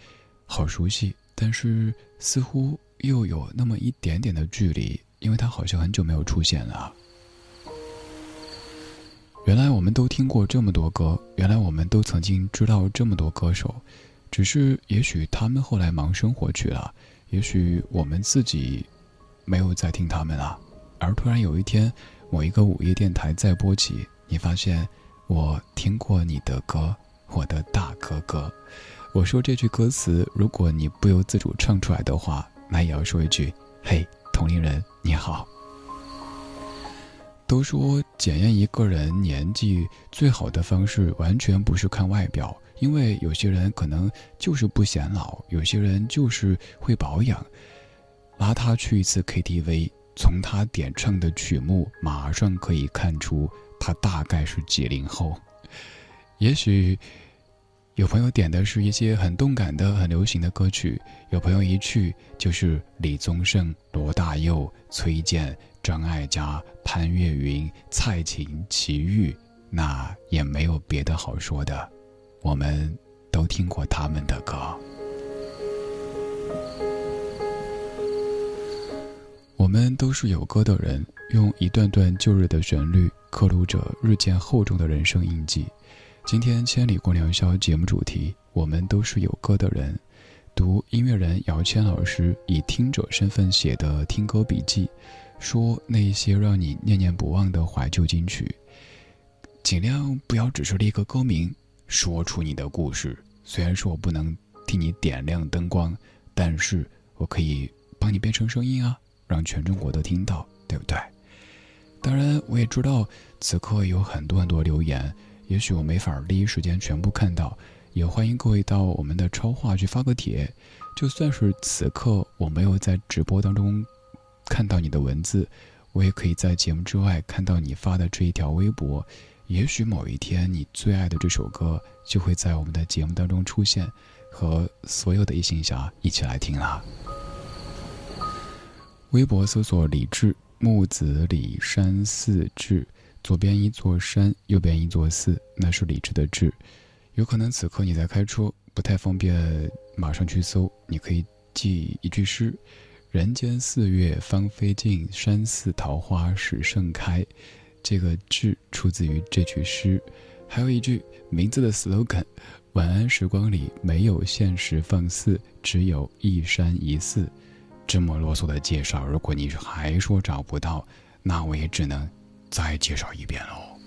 S5: 好熟悉，但是似乎又有那么一点点的距离，因为他好像很久没有出现了。原来我们都听过这么多歌，原来我们都曾经知道这么多歌手，只是也许他们后来忙生活去了，也许我们自己没有再听他们了。而突然有一天，某一个午夜电台再播起，你发现我听过你的歌，我的大哥哥。我说这句歌词，如果你不由自主唱出来的话，那也要说一句：“嘿，同龄人，你好。”都说检验一个人年纪最好的方式，完全不是看外表，因为有些人可能就是不显老，有些人就是会保养。拉他去一次 KTV，从他点唱的曲目，马上可以看出他大概是几零后。也许有朋友点的是一些很动感的、很流行的歌曲，有朋友一去就是李宗盛、罗大佑、崔健、张艾嘉、潘越云、蔡琴、齐豫，那也没有别的好说的，我们都听过他们的歌。我们都是有歌的人，用一段段旧日的旋律刻录着日渐厚重的人生印记。今天《千里共良宵》节目主题，我们都是有歌的人。读音乐人姚谦老师以听者身份写的听歌笔记，说那些让你念念不忘的怀旧金曲，尽量不要只是列个歌名，说出你的故事。虽然说我不能替你点亮灯光，但是我可以帮你变成声音啊，让全中国都听到，对不对？当然，我也知道此刻有很多很多留言，也许我没法第一时间全部看到。也欢迎各位到我们的超话去发个帖，就算是此刻我没有在直播当中看到你的文字，我也可以在节目之外看到你发的这一条微博。也许某一天，你最爱的这首歌就会在我们的节目当中出现，和所有的异性侠一起来听啦。微博搜索“李志木子李山寺志”，左边一座山，右边一座寺，那是李志的志。有可能此刻你在开车，不太方便马上去搜。你可以记一句诗：“人间四月芳菲尽，山寺桃花始盛开。”这个字出自于这句诗。还有一句名字的 slogan：“ 晚安时光里没有现实放肆，只有一山一寺。”这么啰嗦的介绍，如果你还说找不到，那我也只能再介绍一遍喽。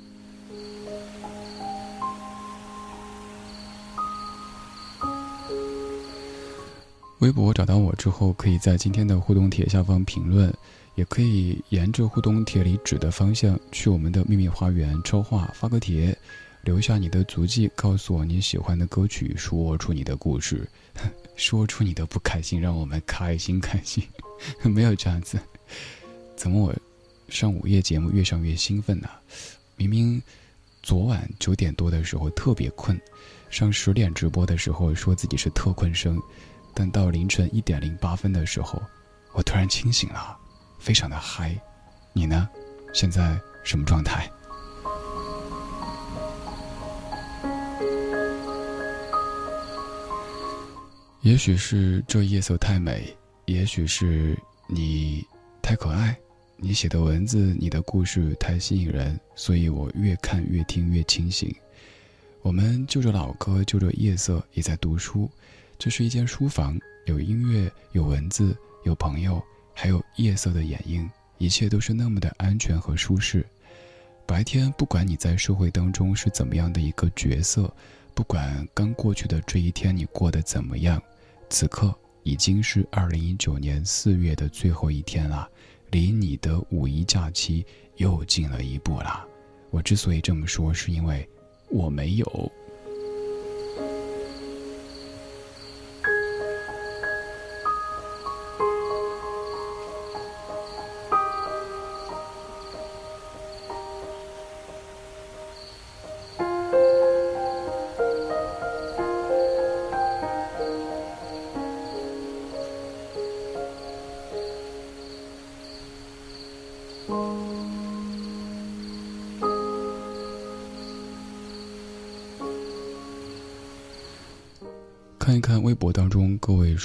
S5: 微博找到我之后，可以在今天的互动帖下方评论，也可以沿着互动帖里指的方向去我们的秘密花园超话发个帖，留下你的足迹，告诉我你喜欢的歌曲，说出你的故事，说出你的不开心，让我们开心开心。没有这样子，怎么我上午夜节目越上越兴奋呢？明明昨晚九点多的时候特别困，上十点直播的时候说自己是特困生。但到凌晨一点零八分的时候，我突然清醒了，非常的嗨。你呢？现在什么状态？也许是这夜色太美，也许是你太可爱，你写的文字、你的故事太吸引人，所以我越看越听越清醒。我们就着老歌，就着夜色，也在读书。这是一间书房，有音乐，有文字，有朋友，还有夜色的掩映，一切都是那么的安全和舒适。白天，不管你在社会当中是怎么样的一个角色，不管刚过去的这一天你过得怎么样，此刻已经是二零一九年四月的最后一天了，离你的五一假期又近了一步啦。我之所以这么说，是因为我没有。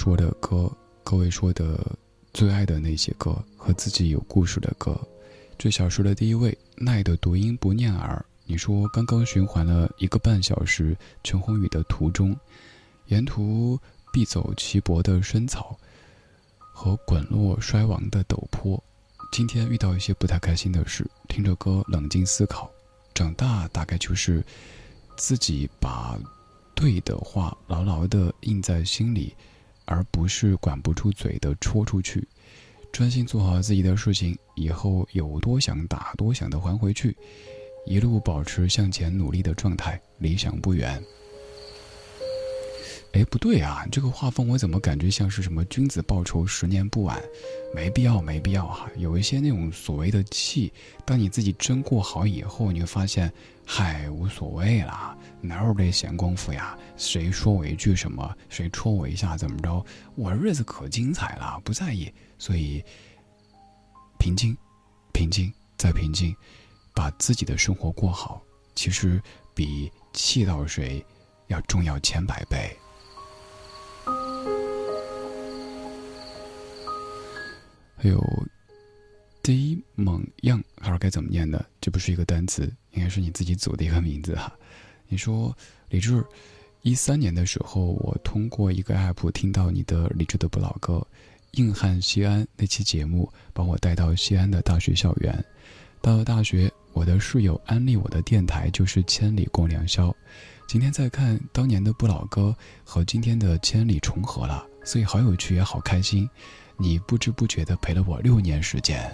S5: 说的歌，各位说的最爱的那些歌和自己有故事的歌。这小说的第一位奈的读音不念耳，你说刚刚循环了一个半小时陈鸿宇的途中，沿途必走齐柏的深草和滚落衰亡的陡坡。今天遇到一些不太开心的事，听着歌冷静思考。长大大概就是自己把。对的话牢牢地印在心里，而不是管不住嘴的戳出去。专心做好自己的事情，以后有多想打多想的还回去，一路保持向前努力的状态，理想不远。哎，不对啊，这个画风我怎么感觉像是什么“君子报仇，十年不晚”？没必要，没必要哈。有一些那种所谓的气，当你自己真过好以后，你会发现，嗨，无所谓啦。哪有这闲工夫呀？谁说我一句什么，谁戳我一下，怎么着？我日子可精彩了，不在意。所以，平静，平静，再平静，把自己的生活过好，其实比气到谁要重要千百倍。还有，第一猛样，还是该怎么念的？这不是一个单词，应该是你自己组的一个名字哈。你说李志，一三年的时候，我通过一个 app 听到你的李志的不老歌《硬汉西安》那期节目，把我带到西安的大学校园。到了大学，我的室友安利我的电台就是《千里共良宵》。今天再看当年的不老歌和今天的千里重合了，所以好有趣也好开心。你不知不觉的陪了我六年时间。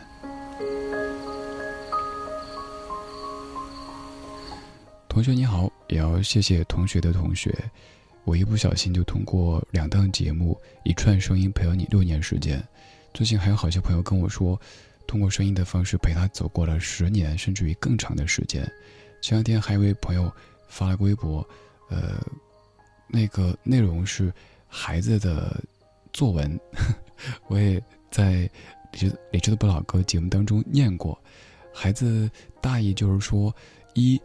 S5: 同学你好，也要谢谢同学的同学，我一不小心就通过两档节目、一串声音陪了你六年时间。最近还有好些朋友跟我说，通过声音的方式陪他走过了十年，甚至于更长的时间。前两天还有一位朋友发了微博，呃，那个内容是孩子的作文，我也在李志李志的不老歌节目当中念过。孩子大意就是说一。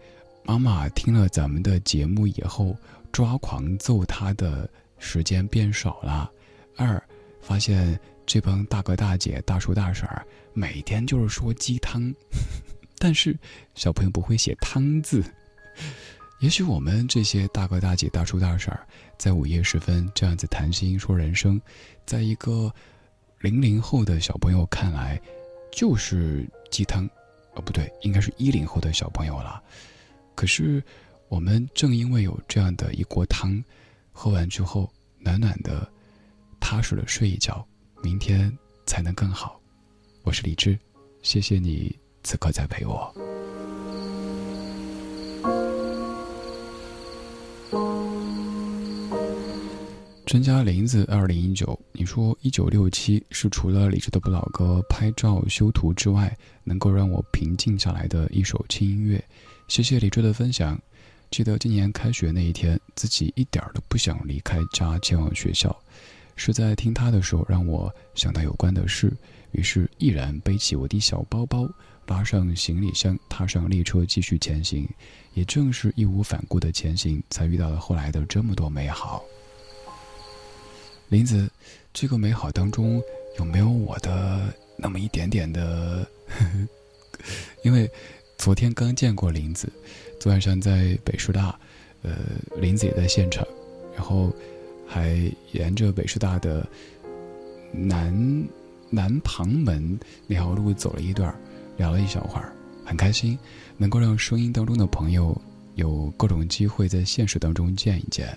S5: 妈妈听了咱们的节目以后，抓狂揍他的时间变少了。二，发现这帮大哥大姐、大叔大婶儿每天就是说鸡汤，但是小朋友不会写汤字。也许我们这些大哥大姐、大叔大婶儿在午夜时分这样子谈心说人生，在一个零零后的小朋友看来，就是鸡汤。哦，不对，应该是一零后的小朋友了。可是，我们正因为有这样的一锅汤，喝完之后暖暖的、踏实的睡一觉，明天才能更好。我是李志，谢谢你此刻在陪我。专家林子二零一九，你说一九六七是除了李志的不老歌、拍照修图之外，能够让我平静下来的一首轻音乐。谢谢李志的分享。记得今年开学那一天，自己一点都不想离开家前往学校，是在听他的时候让我想到有关的事，于是毅然背起我的小包包，拉上行李箱，踏上列车继续前行。也正是义无反顾的前行，才遇到了后来的这么多美好。林子，这个美好当中有没有我的那么一点点的？因为。昨天刚见过林子，昨晚上在北师大，呃，林子也在现场，然后还沿着北师大的南南旁门那条路走了一段，聊了一小会儿，很开心，能够让声音当中的朋友有各种机会在现实当中见一见。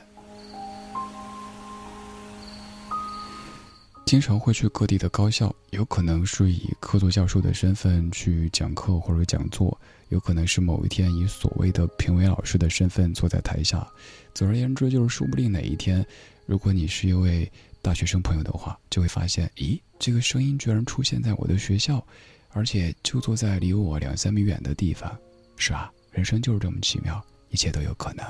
S5: 经常会去各地的高校，有可能是以客座教授的身份去讲课或者讲座，有可能是某一天以所谓的评委老师的身份坐在台下。总而言之，就是说不定哪一天，如果你是一位大学生朋友的话，就会发现，咦，这个声音居然出现在我的学校，而且就坐在离我两三米远的地方。是啊，人生就是这么奇妙，一切都有可能。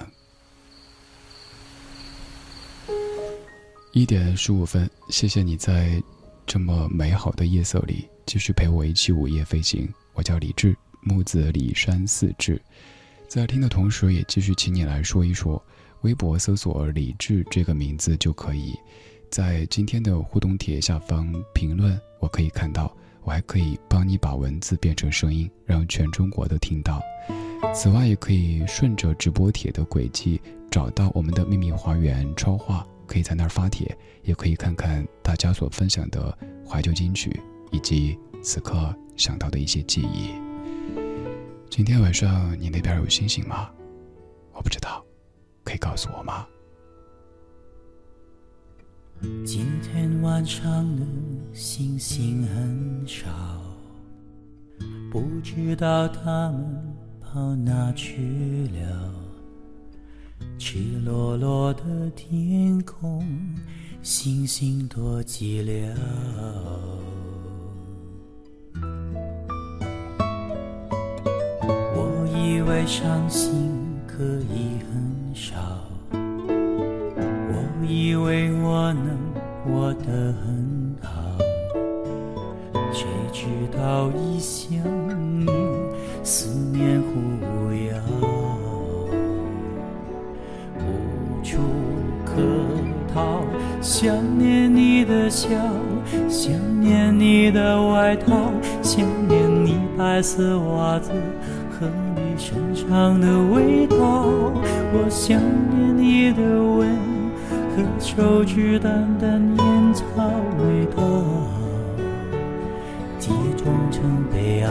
S5: 一点十五分，谢谢你在这么美好的夜色里继续陪我一起午夜飞行。我叫李志，木子李山四志。在听的同时，也继续请你来说一说，微博搜索“李志”这个名字就可以，在今天的互动帖下方评论，我可以看到，我还可以帮你把文字变成声音，让全中国都听到。此外，也可以顺着直播帖的轨迹找到我们的秘密花园超话。可以在那儿发帖，也可以看看大家所分享的怀旧金曲，以及此刻想到的一些记忆。今天晚上你那边有星星吗？我不知道，可以告诉我吗？
S9: 今天晚上的星星很少，不知道他们跑哪去了。赤裸裸的天空，星星多寂寥。以为伤心可以很少，我以为我能活得很好，谁知道一想你，思念忽遥。想念你的笑，想念你的外套，想念你白色袜子和身上的味道。我想念你的吻和手指淡淡烟草味道，记忆中曾被爱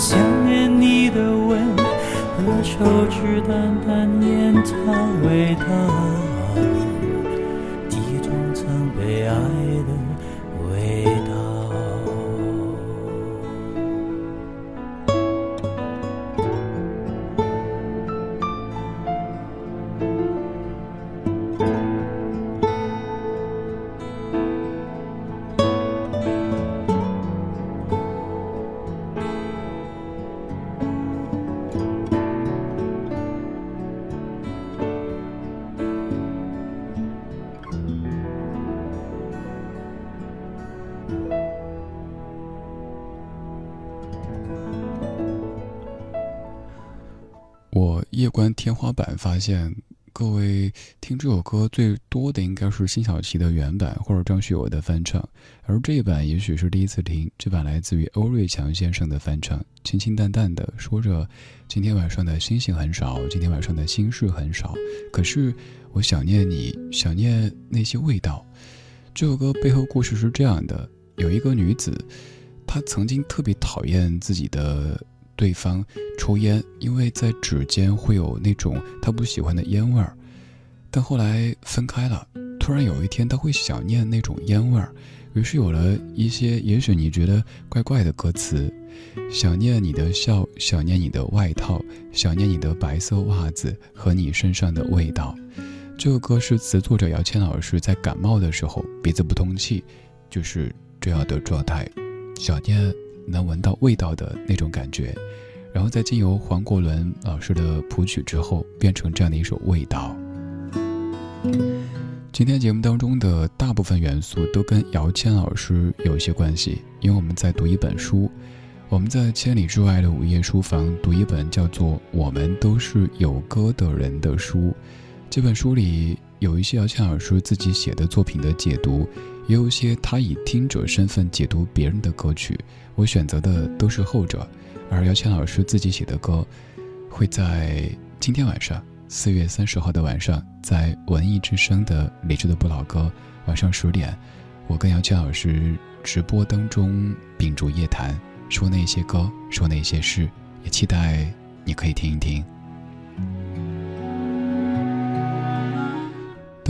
S9: 想念你的吻和手指淡淡烟草味道，
S5: 我夜观天花板，发现各位听这首歌最多的应该是辛晓琪的原版或者张学友的翻唱，而这一版也许是第一次听。这版来自于欧瑞强先生的翻唱，清清淡淡的说着：“今天晚上的星星很少，今天晚上的心事很少，可是我想念你，想念那些味道。”这首歌背后故事是这样的：有一个女子，她曾经特别讨厌自己的。对方抽烟，因为在指尖会有那种他不喜欢的烟味儿，但后来分开了。突然有一天，他会想念那种烟味儿，于是有了一些也许你觉得怪怪的歌词：想念你的笑，想念你的外套，想念你的白色袜子和你身上的味道。这个歌是词作者姚谦老师在感冒的时候鼻子不通气，就是这样的状态，想念。能闻到味道的那种感觉，然后在经由黄国伦老师的谱曲之后，变成这样的一首味道。今天节目当中的大部分元素都跟姚谦老师有一些关系，因为我们在读一本书，我们在千里之外的午夜书房读一本叫做《我们都是有歌的人》的书。这本书里有一些姚谦老师自己写的作品的解读，也有一些他以听者身份解读别人的歌曲。我选择的都是后者，而姚谦老师自己写的歌，会在今天晚上四月三十号的晚上，在文艺之声的理智的不老歌晚上十点，我跟姚谦老师直播当中秉烛夜谈，说那些歌，说那些事，也期待你可以听一听。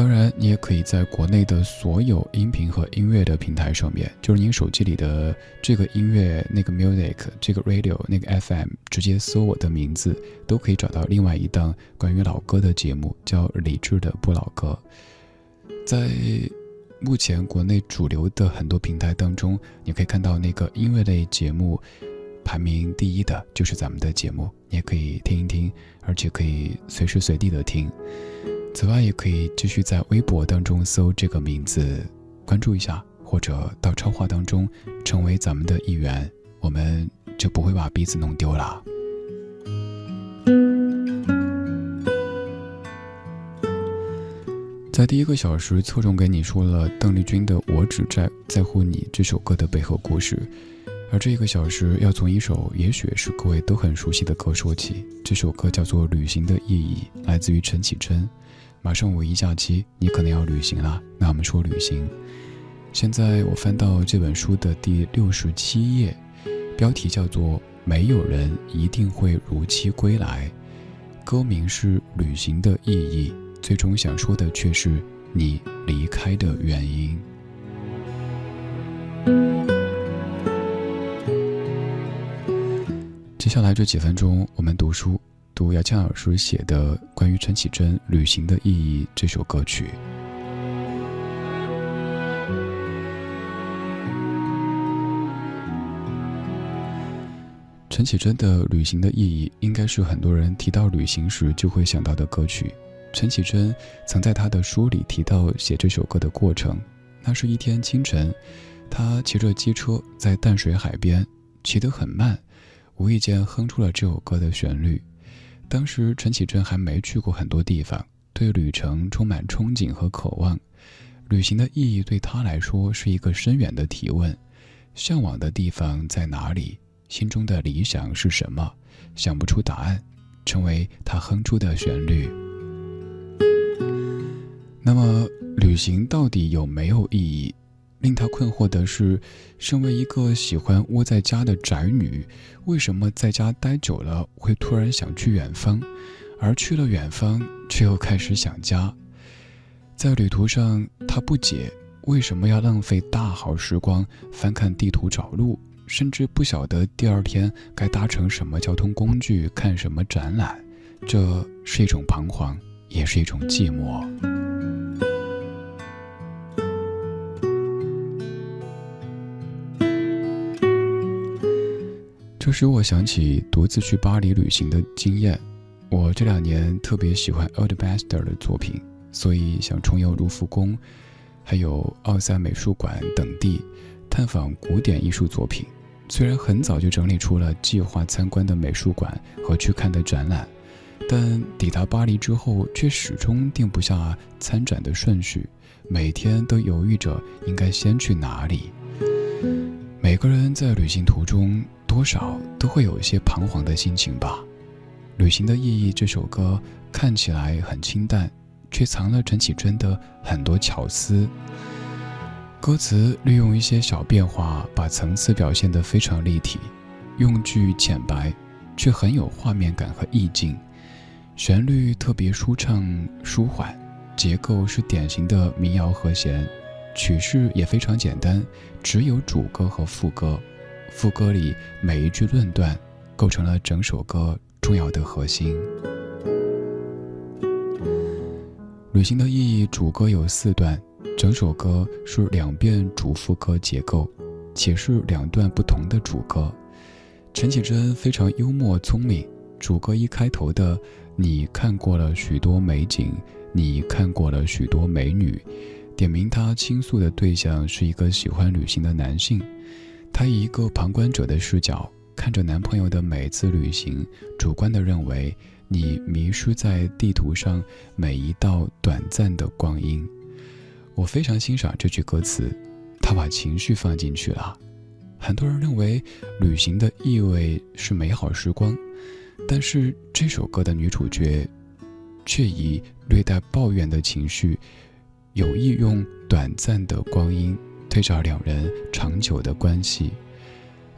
S5: 当然，你也可以在国内的所有音频和音乐的平台上面，就是您手机里的这个音乐、那个 music、这个 radio、那个 FM，直接搜我的名字，都可以找到另外一档关于老歌的节目，叫《理智的不老歌》。在目前国内主流的很多平台当中，你可以看到那个音乐类节目排名第一的就是咱们的节目，你也可以听一听，而且可以随时随地的听。此外，也可以继续在微博当中搜这个名字，关注一下，或者到超话当中成为咱们的一员，我们就不会把彼此弄丢了。在第一个小时，侧重给你说了邓丽君的《我只在在乎你》这首歌的背后故事，而这一个小时要从一首也许是各位都很熟悉的歌说起。这首歌叫做《旅行的意义》，来自于陈绮贞。马上五一假期，你可能要旅行了。那我们说旅行。现在我翻到这本书的第六十七页，标题叫做《没有人一定会如期归来》，歌名是《旅行的意义》。最终想说的却是你离开的原因。接下来这几分钟，我们读书，读姚谦老师写的关于陈绮贞《旅行的意义》这首歌曲。陈绮贞的《旅行的意义》应该是很多人提到旅行时就会想到的歌曲。陈绮贞曾在她的书里提到写这首歌的过程。那是一天清晨，她骑着机车在淡水海边，骑得很慢，无意间哼出了这首歌的旋律。当时陈绮贞还没去过很多地方，对旅程充满憧憬和渴望。旅行的意义对她来说是一个深远的提问：向往的地方在哪里？心中的理想是什么？想不出答案，成为她哼出的旋律。那么，旅行到底有没有意义？令他困惑的是，身为一个喜欢窝在家的宅女，为什么在家待久了会突然想去远方，而去了远方却又开始想家？在旅途上，他不解为什么要浪费大好时光翻看地图找路，甚至不晓得第二天该搭乘什么交通工具、看什么展览。这是一种彷徨，也是一种寂寞。这使我想起独自去巴黎旅行的经验。我这两年特别喜欢 Old Bastard 的作品，所以想重游卢浮宫，还有奥赛美术馆等地，探访古典艺术作品。虽然很早就整理出了计划参观的美术馆和去看的展览，但抵达巴黎之后，却始终定不下参展的顺序，每天都犹豫着应该先去哪里。每个人在旅行途中。多少都会有一些彷徨的心情吧。旅行的意义这首歌看起来很清淡，却藏了陈绮贞的很多巧思。歌词利用一些小变化，把层次表现得非常立体，用句浅白，却很有画面感和意境。旋律特别舒畅舒缓，结构是典型的民谣和弦，曲式也非常简单，只有主歌和副歌。副歌里每一句论断，构成了整首歌重要的核心。旅行的意义，主歌有四段，整首歌是两遍主副歌结构，且是两段不同的主歌。陈绮贞非常幽默聪明，主歌一开头的“你看过了许多美景，你看过了许多美女”，点名她倾诉的对象是一个喜欢旅行的男性。她以一个旁观者的视角看着男朋友的每次旅行，主观的认为你迷失在地图上每一道短暂的光阴。我非常欣赏这句歌词，他把情绪放进去了。很多人认为旅行的意味是美好时光，但是这首歌的女主角却以略带抱怨的情绪，有意用短暂的光阴。推着两人长久的关系，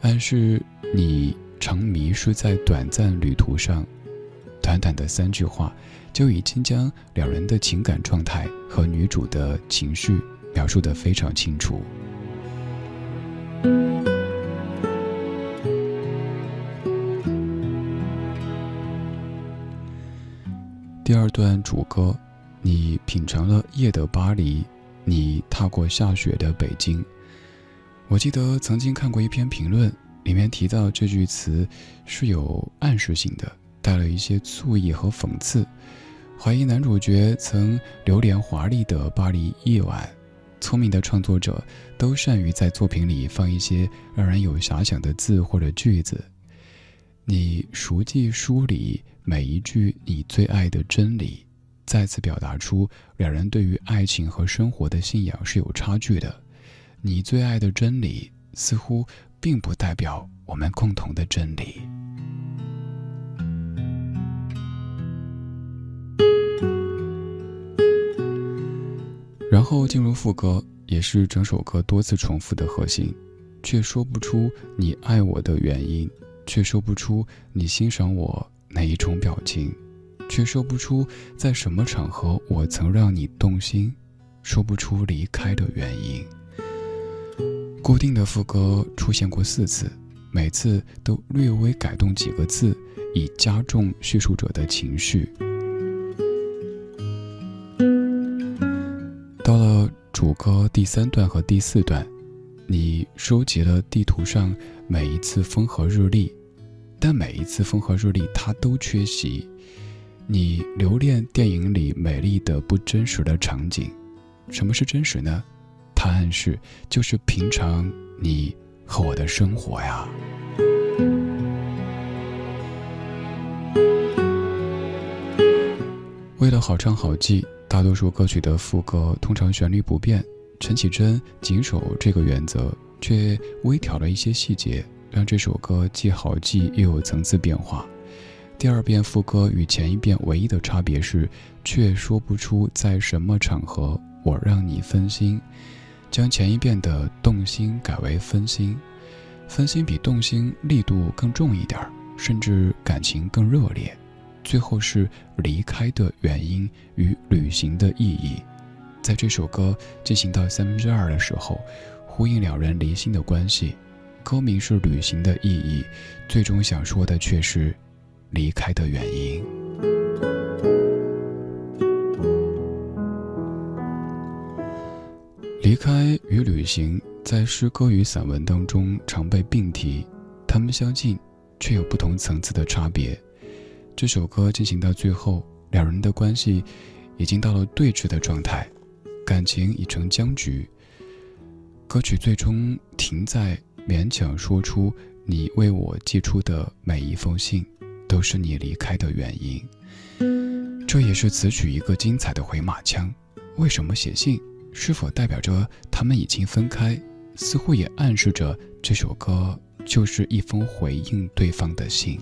S5: 暗示你常迷失在短暂旅途上。短短的三句话，就已经将两人的情感状态和女主的情绪描述得非常清楚。第二段主歌，你品尝了夜的巴黎。你踏过下雪的北京，我记得曾经看过一篇评论，里面提到这句词是有暗示性的，带了一些醋意和讽刺。怀疑男主角曾流连华丽的巴黎夜晚。聪明的创作者都善于在作品里放一些让人有遐想的字或者句子。你熟记书里每一句你最爱的真理，再次表达出两人对于爱情和生活的信仰是有差距的。你最爱的真理似乎并不代表我们共同的真理。然后进入副歌，也是整首歌多次重复的核心，却说不出你爱我的原因，却说不出你欣赏我哪一种表情，却说不出在什么场合我曾让你动心，说不出离开的原因。固定的副歌出现过四次，每次都略微改动几个字，以加重叙述者的情绪。到了主歌第三段和第四段，你收集了地图上每一次风和日丽，但每一次风和日丽它都缺席。你留恋电影里美丽的不真实的场景，什么是真实呢？答案是，就是平常你和我的生活呀。为了好唱好记。大多数歌曲的副歌通常旋律不变，陈绮贞谨守这个原则，却微调了一些细节，让这首歌既好记又有层次变化。第二遍副歌与前一遍唯一的差别是，却说不出在什么场合我让你分心，将前一遍的动心改为分心，分心比动心力度更重一点，甚至感情更热烈。最后是离开的原因与旅行的意义，在这首歌进行到三分之二的时候，呼应两人离心的关系。歌名是旅行的意义，最终想说的却是离开的原因。离开与旅行在诗歌与散文当中常被并提，他们相近，却有不同层次的差别。这首歌进行到最后，两人的关系已经到了对峙的状态，感情已成僵局。歌曲最终停在勉强说出“你为我寄出的每一封信，都是你离开的原因”。这也是此曲一个精彩的回马枪。为什么写信？是否代表着他们已经分开？似乎也暗示着这首歌就是一封回应对方的信。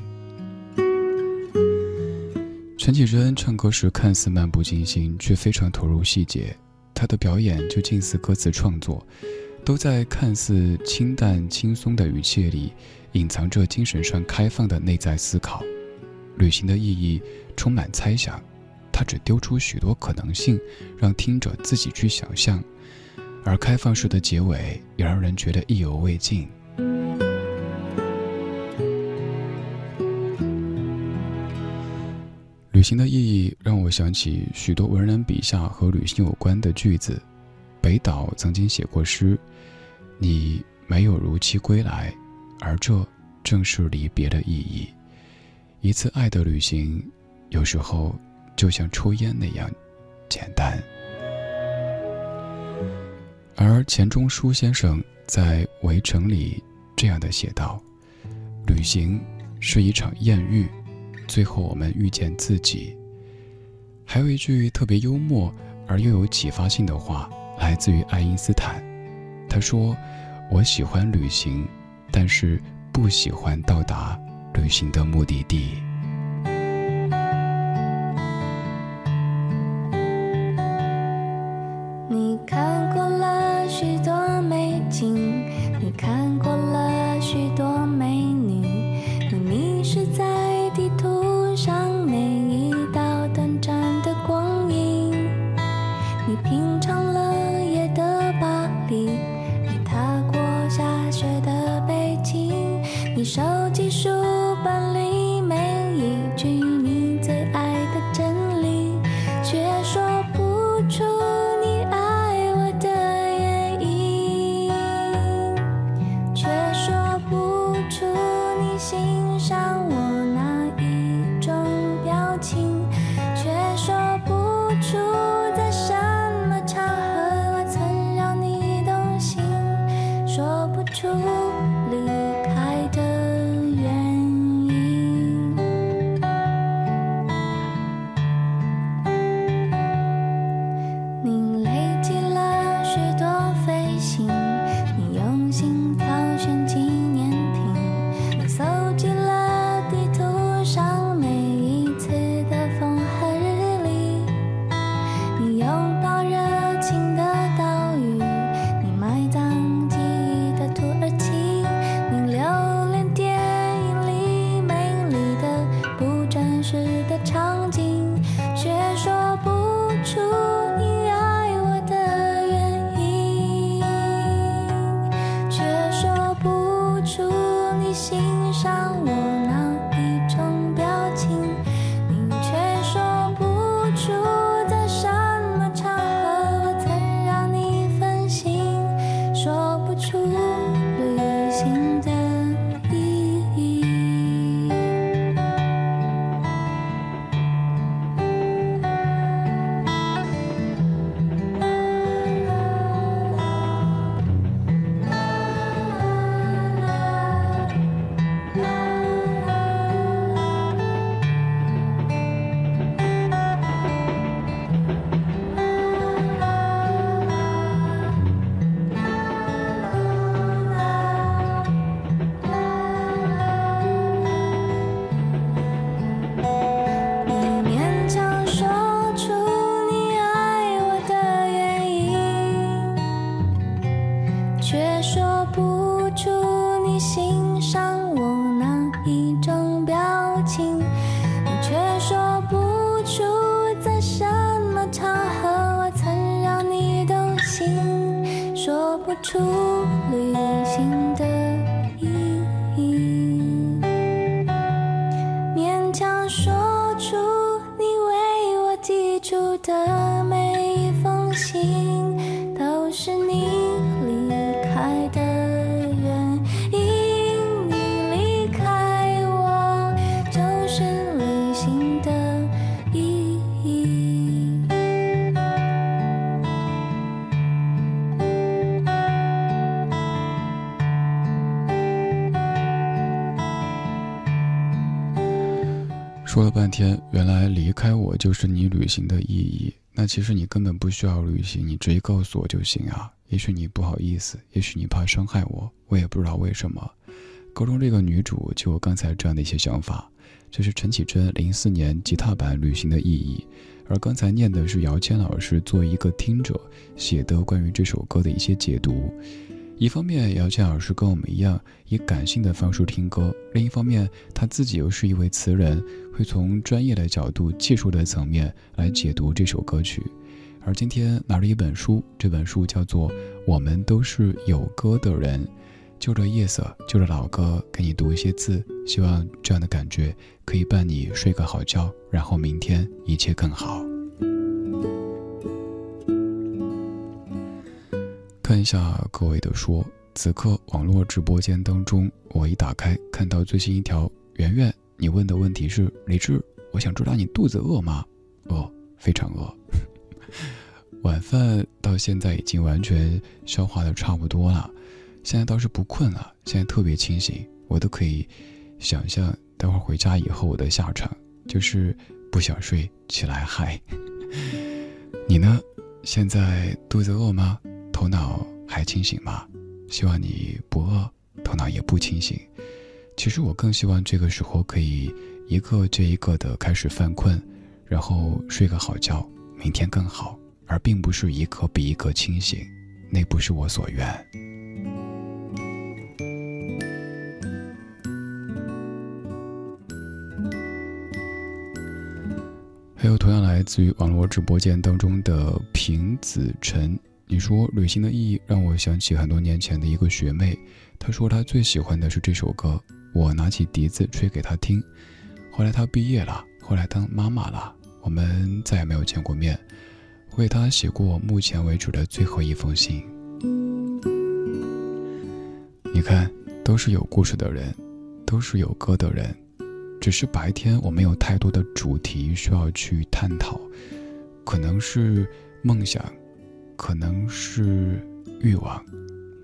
S5: 陈绮贞唱歌时看似漫不经心，却非常投入细节。她的表演就近似歌词创作，都在看似清淡轻松的语气里，隐藏着精神上开放的内在思考。旅行的意义充满猜想，他只丢出许多可能性，让听者自己去想象。而开放式的结尾也让人觉得意犹未尽。旅行的意义让我想起许多文人笔下和旅行有关的句子。北岛曾经写过诗：“你没有如期归来，而这正是离别的意义。”一次爱的旅行，有时候就像抽烟那样简单。而钱钟书先生在《围城》里这样的写道：“旅行是一场艳遇。”最后，我们遇见自己。还有一句特别幽默而又有启发性的话，来自于爱因斯坦。他说：“我喜欢旅行，但是不喜欢到达旅行的目的地。”
S10: 行的意义。
S5: 那其实你根本不需要旅行，你直接告诉我就行啊。也许你不好意思，也许你怕伤害我，我也不知道为什么。高中这个女主就刚才这样的一些想法，这是陈绮贞零四年吉他版《旅行的意义》，而刚才念的是姚谦老师作为一个听者写的关于这首歌的一些解读。一方面，姚谦老师跟我们一样以感性的方式听歌；另一方面，他自己又是一位词人，会从专业的角度、技术的层面来解读这首歌曲。而今天拿了一本书，这本书叫做《我们都是有歌的人》，就着夜色，就着老歌，给你读一些字，希望这样的感觉可以伴你睡个好觉，然后明天一切更好。看一下各位的说，此刻网络直播间当中，我一打开看到最新一条，圆圆，你问的问题是李志，我想知道你肚子饿吗？饿，非常饿。晚饭到现在已经完全消化的差不多了，现在倒是不困了，现在特别清醒，我都可以想象待会儿回家以后我的下场，就是不想睡起来嗨。你呢？现在肚子饿吗？头脑还清醒吗？希望你不饿，头脑也不清醒。其实我更希望这个时候可以一个接一个的开始犯困，然后睡个好觉，明天更好，而并不是一个比一个清醒，那不是我所愿。还有同样来自于网络直播间当中的平子晨。你说旅行的意义让我想起很多年前的一个学妹，她说她最喜欢的是这首歌，我拿起笛子吹给她听。后来她毕业了，后来当妈妈了，我们再也没有见过面。为她写过目前为止的最后一封信。你看，都是有故事的人，都是有歌的人，只是白天我没有太多的主题需要去探讨，可能是梦想。可能是欲望，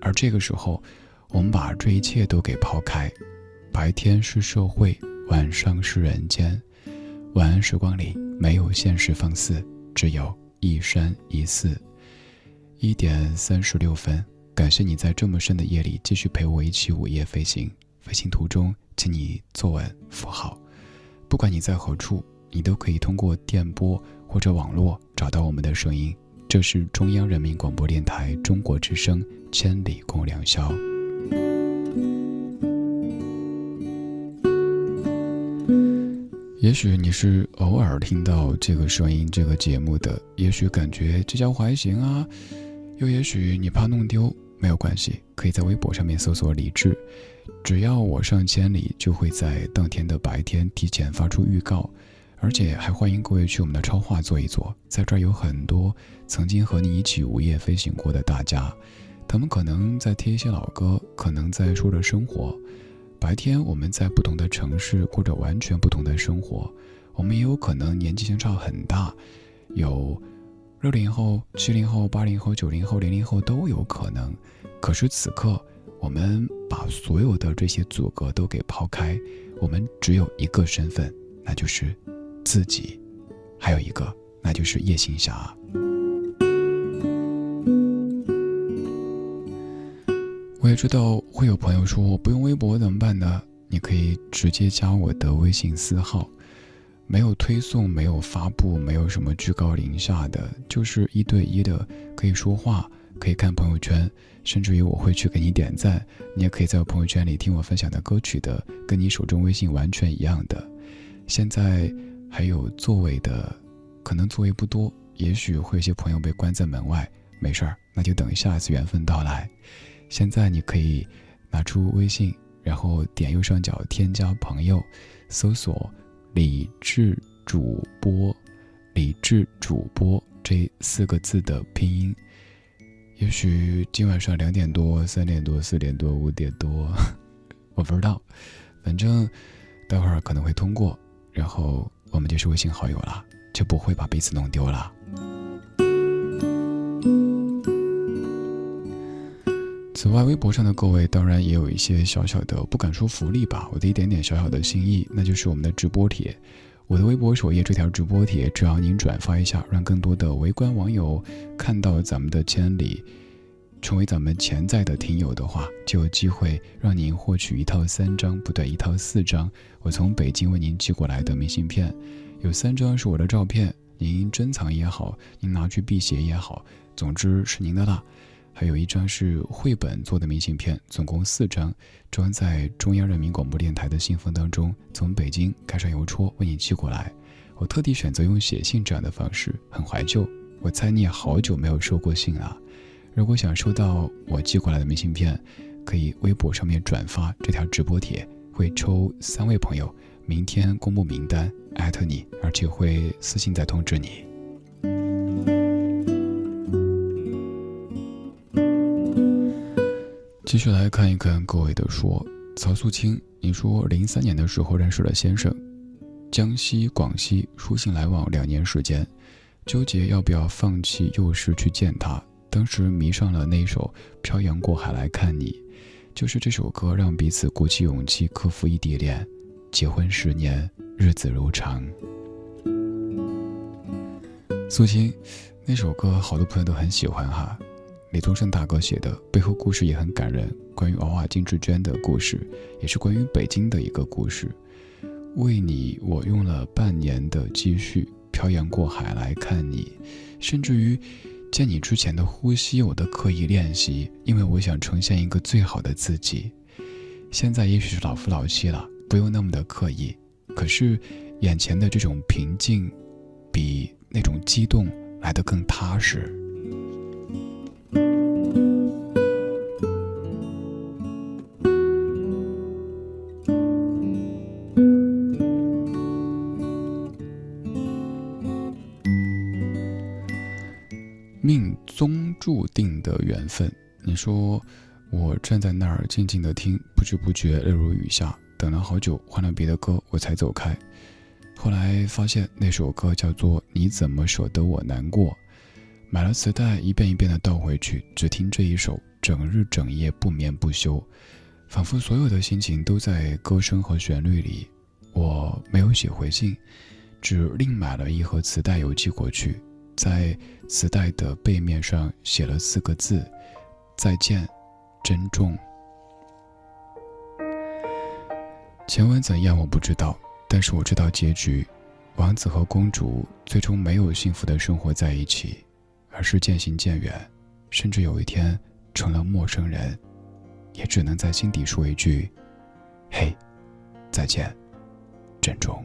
S5: 而这个时候，我们把这一切都给抛开。白天是社会，晚上是人间。晚安时光里没有现实放肆，只有一山一寺。一点三十六分，感谢你在这么深的夜里继续陪我一起午夜飞行。飞行途中，请你坐稳扶好。不管你在何处，你都可以通过电波或者网络找到我们的声音。这是中央人民广播电台中国之声《千里共良宵》。也许你是偶尔听到这个声音、这个节目的，也许感觉这家伙还行啊，又也许你怕弄丢，没有关系，可以在微博上面搜索“李志”，只要我上千里，就会在当天的白天提前发出预告。而且还欢迎各位去我们的超话坐一坐，在这儿有很多曾经和你一起午夜飞行过的大家，他们可能在听一些老歌，可能在说着生活。白天我们在不同的城市过着完全不同的生活，我们也有可能年纪相差很大，有六零后、七零后、八零后、九零后、零零后都有可能。可是此刻，我们把所有的这些阻隔都给抛开，我们只有一个身份，那就是。自己，还有一个，那就是叶行侠。我也知道会有朋友说我不用微博怎么办呢？你可以直接加我的微信私号，没有推送，没有发布，没有什么居高临下的，就是一对一的，可以说话，可以看朋友圈，甚至于我会去给你点赞。你也可以在我朋友圈里听我分享的歌曲的，跟你手中微信完全一样的。现在。还有座位的，可能座位不多，也许会有些朋友被关在门外，没事儿，那就等下一次缘分到来。现在你可以拿出微信，然后点右上角添加朋友，搜索“理智主播”，“理智主播”这四个字的拼音。也许今晚上两点多、三点多、四点多、五点多，我不知道，反正待会儿可能会通过，然后我们就是微信好友了，就不会把彼此弄丢了。此外，微博上的各位当然也有一些小小的，不敢说福利吧，我的一点点小小的心意，那就是我们的直播帖。我的微博首页这条直播帖，只要您转发一下，让更多的围观网友看到咱们的千里，成为咱们潜在的听友的话，就有机会让您获取一套三张，不对，一套四张，我从北京为您寄过来的明信片，有三张是我的照片，您珍藏也好，您拿去辟邪也好，总之是您的啦。还有一张是绘本做的明信片，总共四张，装在中央人民广播电台的信封当中，从北京开上邮戳为你寄过来。我特地选择用写信这样的方式，很怀旧。我猜你也好久没有收过信了。如果想收到我寄过来的明信片，可以微博上面转发这条直播帖，会抽三位朋友，明天公布名单，艾特你，而且会私信再通知你。继续来看一看各位的说，曹素清，你说零三年的时候认识了先生，江西、广西书信来往两年时间，纠结要不要放弃幼师去见他。当时迷上了那首《漂洋过海来看你》，就是这首歌让彼此鼓起勇气克服异地恋，结婚十年，日子如常。素清，那首歌好多朋友都很喜欢哈。李宗盛大哥写的，背后故事也很感人。关于娃娃金志娟的故事，也是关于北京的一个故事。为你，我用了半年的积蓄，漂洋过海来看你，甚至于见你之前的呼吸，我都刻意练习，因为我想呈现一个最好的自己。现在也许是老夫老妻了，不用那么的刻意。可是，眼前的这种平静，比那种激动来得更踏实。定的缘分，你说我站在那儿静静的听，不知不觉泪如雨下，等了好久，换了别的歌我才走开。后来发现那首歌叫做《你怎么舍得我难过》，买了磁带一遍一遍的倒回去，只听这一首，整日整夜不眠不休，仿佛所有的心情都在歌声和旋律里。我没有写回信，只另买了一盒磁带邮寄过去。在磁带的背面上写了四个字：“再见，珍重。”前文怎样我不知道，但是我知道结局：王子和公主最终没有幸福的生活在一起，而是渐行渐远，甚至有一天成了陌生人，也只能在心底说一句：“嘿，再见，珍重。”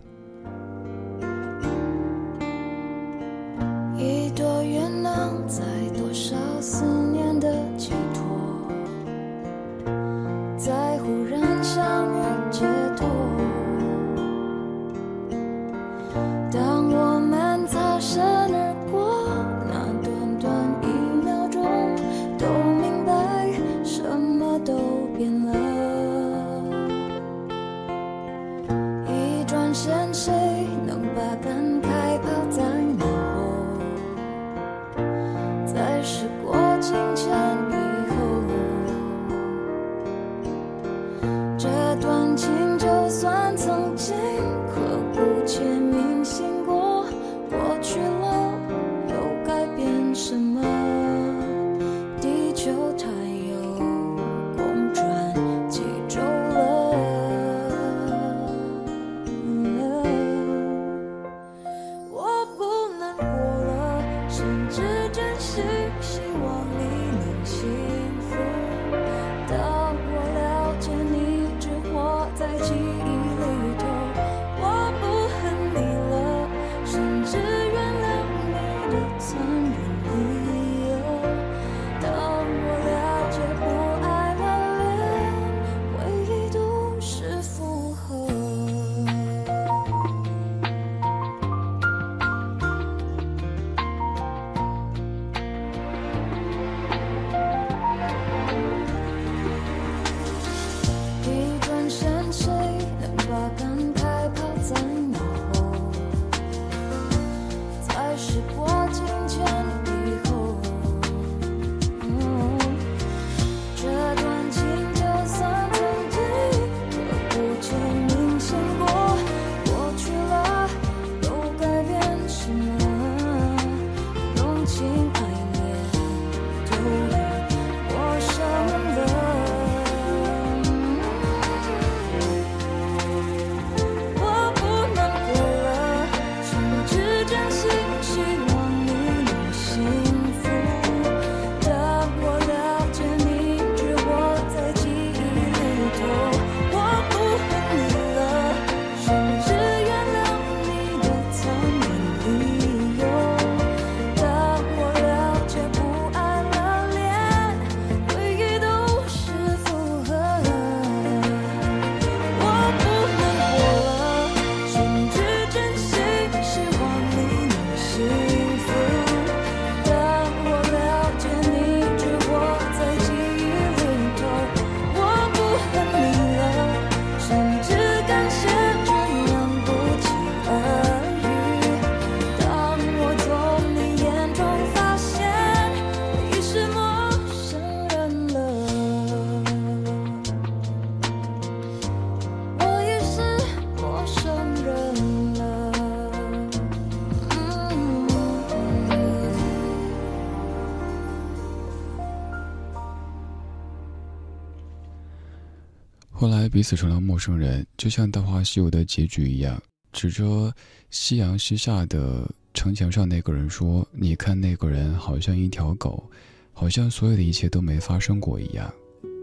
S5: 彼此成了陌生人，就像《大话西游》的结局一样，指着夕阳西下的城墙上那个人说：“你看那个人好像一条狗，好像所有的一切都没发生过一样，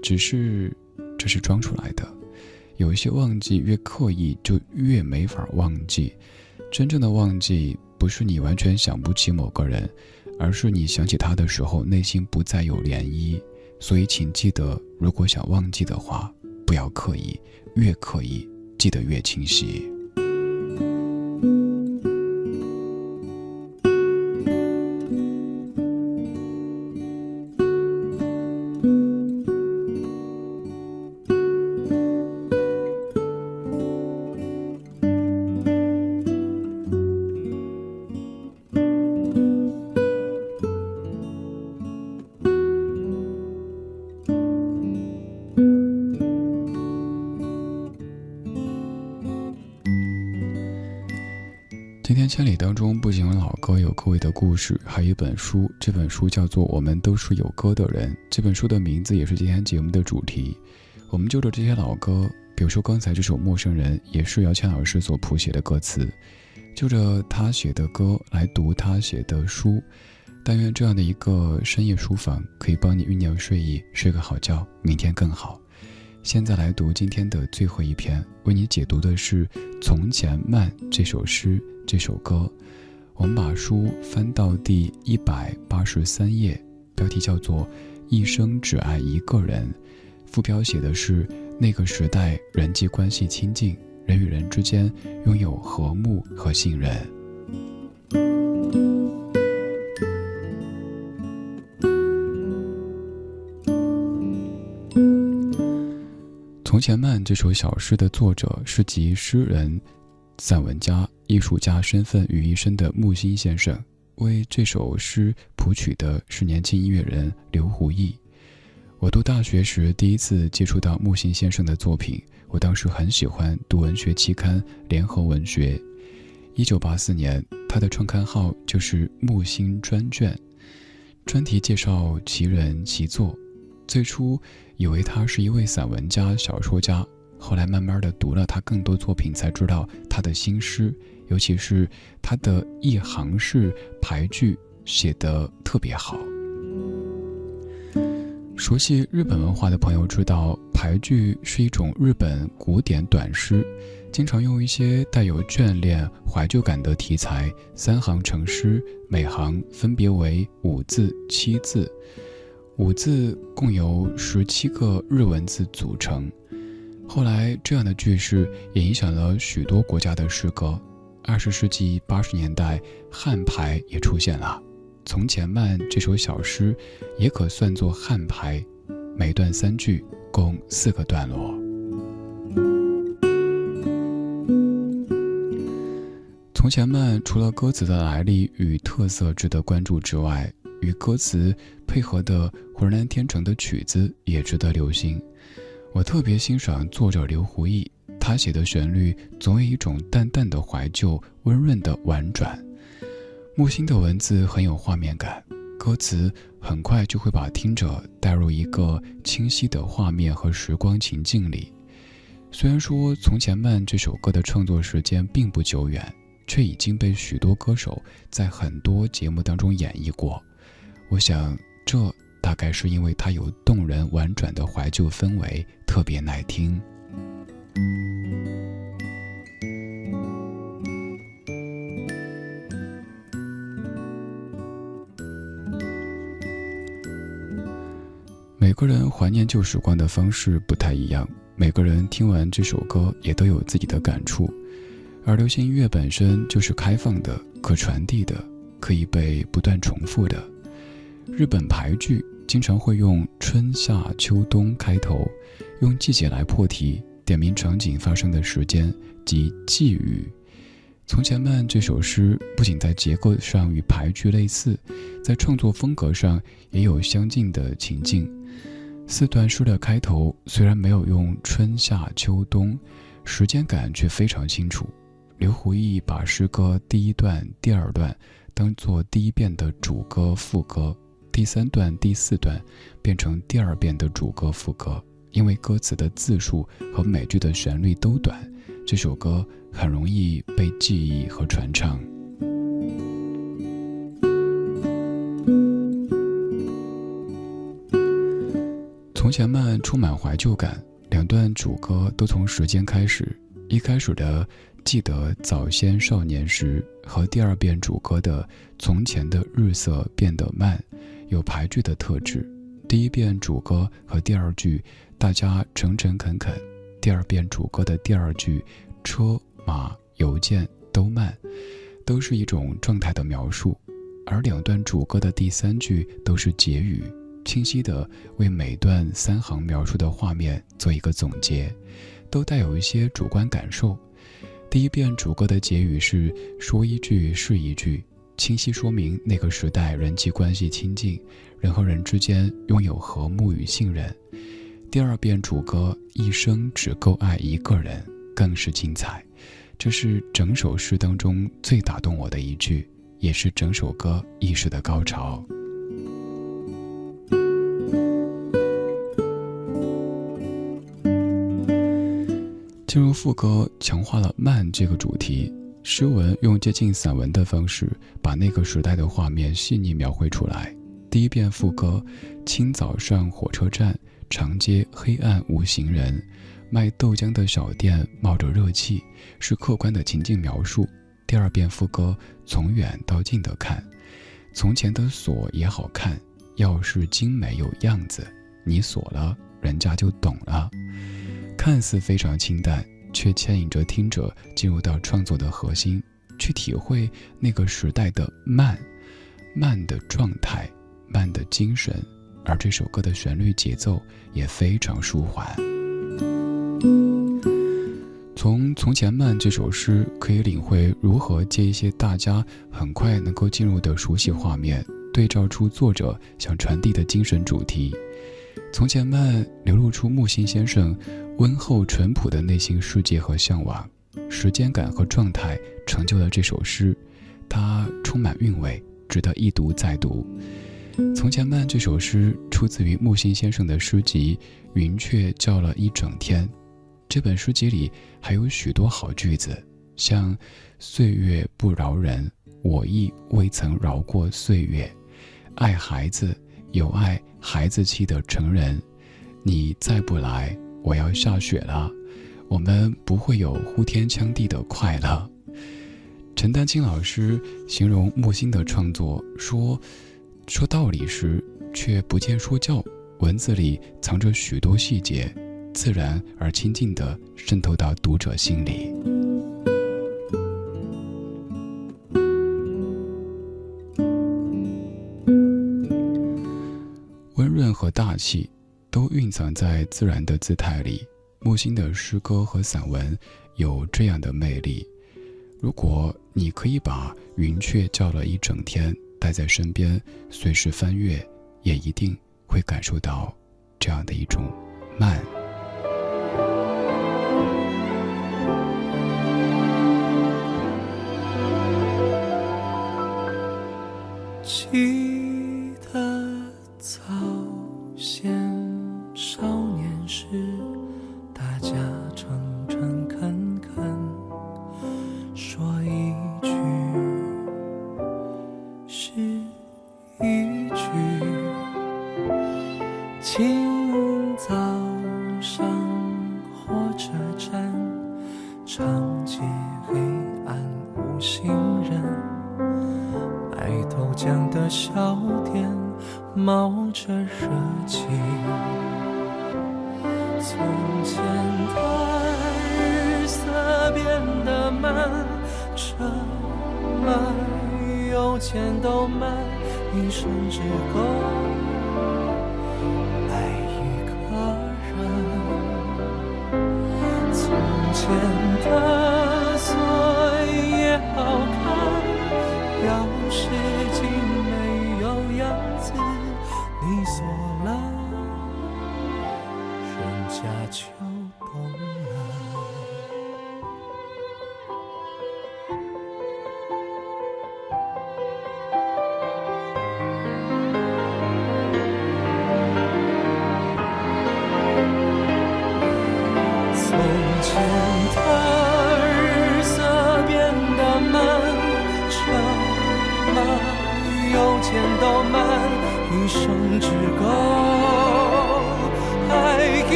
S5: 只是这是装出来的。有一些忘记越刻意就越没法忘记，真正的忘记不是你完全想不起某个人，而是你想起他的时候内心不再有涟漪。所以请记得，如果想忘记的话。”不要刻意，越刻意，记得越清晰。的故事，还有一本书。这本书叫做《我们都是有歌的人》。这本书的名字也是今天节目的主题。我们就着这些老歌，比如说刚才这首《陌生人》，也是姚谦老师所谱写的歌词，就着他写的歌来读他写的书。但愿这样的一个深夜书房，可以帮你酝酿睡意，睡个好觉，明天更好。现在来读今天的最后一篇，为你解读的是《从前慢》这首诗。这首歌，我们把书翻到第一百八十三页，标题叫做《一生只爱一个人》，副标写的是那个时代人际关系亲近，人与人之间拥有和睦和信任。从前慢这首小诗的作者是集诗人。散文家、艺术家身份于一身的木心先生，为这首诗谱曲的是年轻音乐人刘胡毅。我读大学时第一次接触到木心先生的作品，我当时很喜欢读文学期刊《联合文学》。一九八四年，他的创刊号就是木心专卷，专题介绍其人其作。最初以为他是一位散文家、小说家。后来慢慢的读了他更多作品，才知道他的新诗，尤其是他的一行式排句写得特别好。熟悉日本文化的朋友知道，排句是一种日本古典短诗，经常用一些带有眷恋、怀旧感的题材，三行成诗，每行分别为五字、七字，五字共由十七个日文字组成。后来，这样的句式也影响了许多国家的诗歌。二十世纪八十年代，汉排也出现了。从前慢这首小诗，也可算作汉排，每段三句，共四个段落。从前慢除了歌词的来历与特色值得关注之外，与歌词配合的浑然天成的曲子也值得留心。我特别欣赏作者刘胡毅，他写的旋律总有一种淡淡的怀旧、温润的婉转。木心的文字很有画面感，歌词很快就会把听者带入一个清晰的画面和时光情境里。虽然说《从前慢》这首歌的创作时间并不久远，却已经被许多歌手在很多节目当中演绎过。我想这。大概是因为它有动人婉转的怀旧氛围，特别耐听。每个人怀念旧时光的方式不太一样，每个人听完这首歌也都有自己的感触。而流行音乐本身就是开放的、可传递的、可以被不断重复的。日本排剧。经常会用春夏秋冬开头，用季节来破题，点明场景发生的时间及寄语。从前慢这首诗不仅在结构上与排句类似，在创作风格上也有相近的情境。四段诗的开头虽然没有用春夏秋冬，时间感却非常清楚。刘胡毅把诗歌第一段、第二段当做第一遍的主歌、副歌。第三段、第四段变成第二遍的主歌副歌，因为歌词的字数和每句的旋律都短，这首歌很容易被记忆和传唱。从前慢充满怀旧感，两段主歌都从时间开始。一开始的“记得早先少年时”和第二遍主歌的“从前的日色变得慢”有排句的特质。第一遍主歌和第二句“大家诚诚恳恳”，第二遍主歌的第二句“车马邮件都慢”，都是一种状态的描述。而两段主歌的第三句都是结语。清晰地为每段三行描述的画面做一个总结，都带有一些主观感受。第一遍主歌的结语是“说一句是一句”，清晰说明那个时代人际关系亲近，人和人之间拥有和睦与信任。第二遍主歌“一生只够爱一个人”更是精彩，这是整首诗当中最打动我的一句，也是整首歌意识的高潮。进入副歌，强化了慢这个主题。诗文用接近散文的方式，把那个时代的画面细腻描绘出来。第一遍副歌，清早上火车站，长街黑暗无行人，卖豆浆的小店冒着热气，是客观的情境描述。第二遍副歌，从远到近的看，从前的锁也好看，钥匙精美有样子，你锁了，人家就懂了。看似非常清淡，却牵引着听者进入到创作的核心，去体会那个时代的慢，慢的状态，慢的精神。而这首歌的旋律节奏也非常舒缓。从《从前慢》这首诗，可以领会如何借一些大家很快能够进入的熟悉画面，对照出作者想传递的精神主题。《从前慢》流露出木心先生。温厚淳朴的内心世界和向往，时间感和状态成就了这首诗，它充满韵味，值得一读再读。《从前慢》这首诗出自于木心先生的诗集《云雀叫了一整天》，这本诗集里还有许多好句子，像“岁月不饶人，我亦未曾饶过岁月”，“爱孩子有爱孩子气的成人”，“你再不来”。我要下雪了，我们不会有呼天抢地的快乐。陈丹青老师形容木心的创作说：“说道理时，却不见说教，文字里藏着许多细节，自然而亲近地渗透到读者心里，大气。”都蕴藏在自然的姿态里。木心的诗歌和散文有这样的魅力。如果你可以把云雀叫了一整天带在身边，随时翻阅，也一定会感受到这样的一种慢。
S4: 记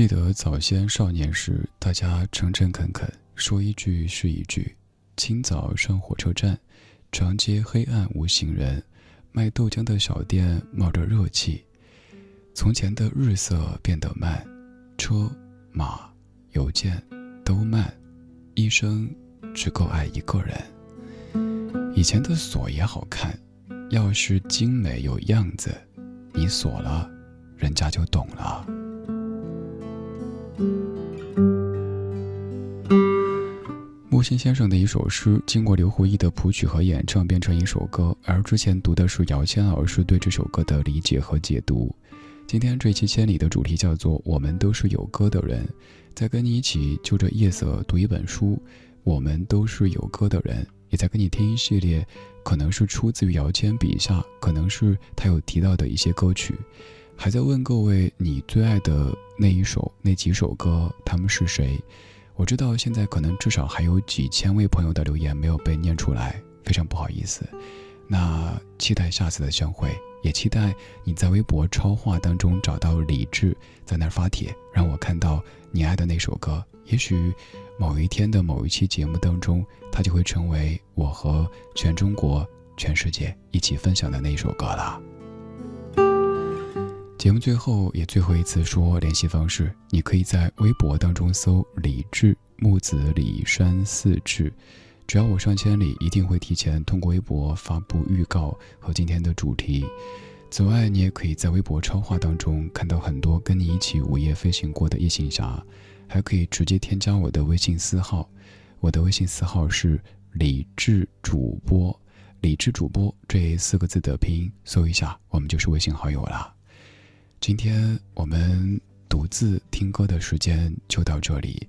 S5: 记得早先少年时，大家诚诚恳恳，说一句是一句。清早上火车站，长街黑暗无行人，卖豆浆的小店冒着热气。从前的日色变得慢，车马邮件都慢，一生只够爱一个人。以前的锁也好看，钥匙精美有样子，你锁了，人家就懂了。木心先生的一首诗，经过刘胡毅的谱曲和演唱，变成一首歌。而之前读的是姚谦老师对这首歌的理解和解读。今天这期《千里》的主题叫做“我们都是有歌的人”，在跟你一起就着夜色读一本书。我们都是有歌的人，也在跟你听一系列，可能是出自于姚谦笔下，可能是他有提到的一些歌曲。还在问各位，你最爱的那一首、那几首歌，他们是谁？我知道现在可能至少还有几千位朋友的留言没有被念出来，非常不好意思。那期待下次的相会，也期待你在微博超话当中找到李志，在那儿发帖，让我看到你爱的那首歌。也许某一天的某一期节目当中，它就会成为我和全中国、全世界一起分享的那一首歌了。节目最后也最后一次说联系方式，你可以在微博当中搜“李志木子李山四志”，只要我上千里，一定会提前通过微博发布预告和今天的主题。此外，你也可以在微博超话当中看到很多跟你一起午夜飞行过的夜行侠，还可以直接添加我的微信私号，我的微信私号是李志主播，李志主播这四个字的拼音搜一下，我们就是微信好友了。今天我们独自听歌的时间就到这里，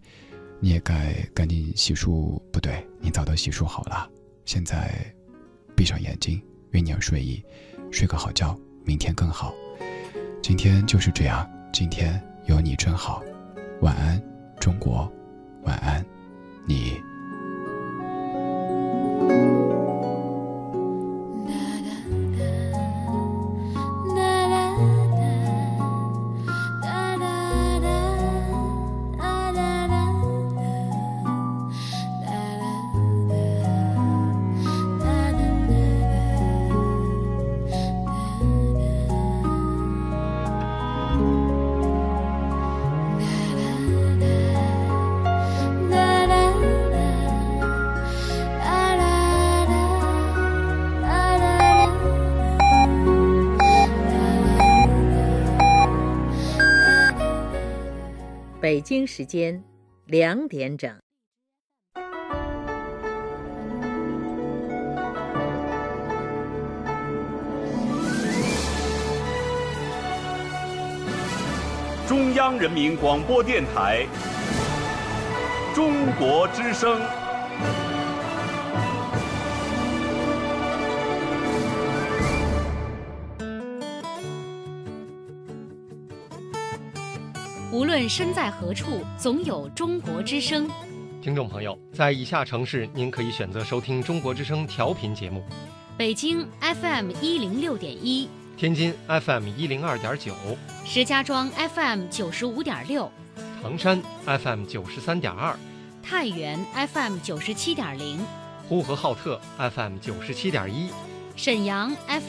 S5: 你也该赶紧洗漱，不对，你早都洗漱好了。现在闭上眼睛，酝酿睡意，睡个好觉，明天更好。今天就是这样，今天有你真好。晚安，中国，晚安，你。
S1: 时间两点整。
S12: 中央人民广播电台中国之声。
S13: 论身在何处，总有中国之声。
S14: 听众朋友，在以下城市，您可以选择收听中国之声调频节目：
S13: 北京 FM 一零六点一，
S14: 天津 FM 一零二点九，
S13: 石家庄 FM 九十五点六，
S14: 唐山 FM 九十三点二，
S13: 太原 FM 九十七点零，
S14: 呼和浩特 FM 九十七点一，
S13: 沈阳 FM。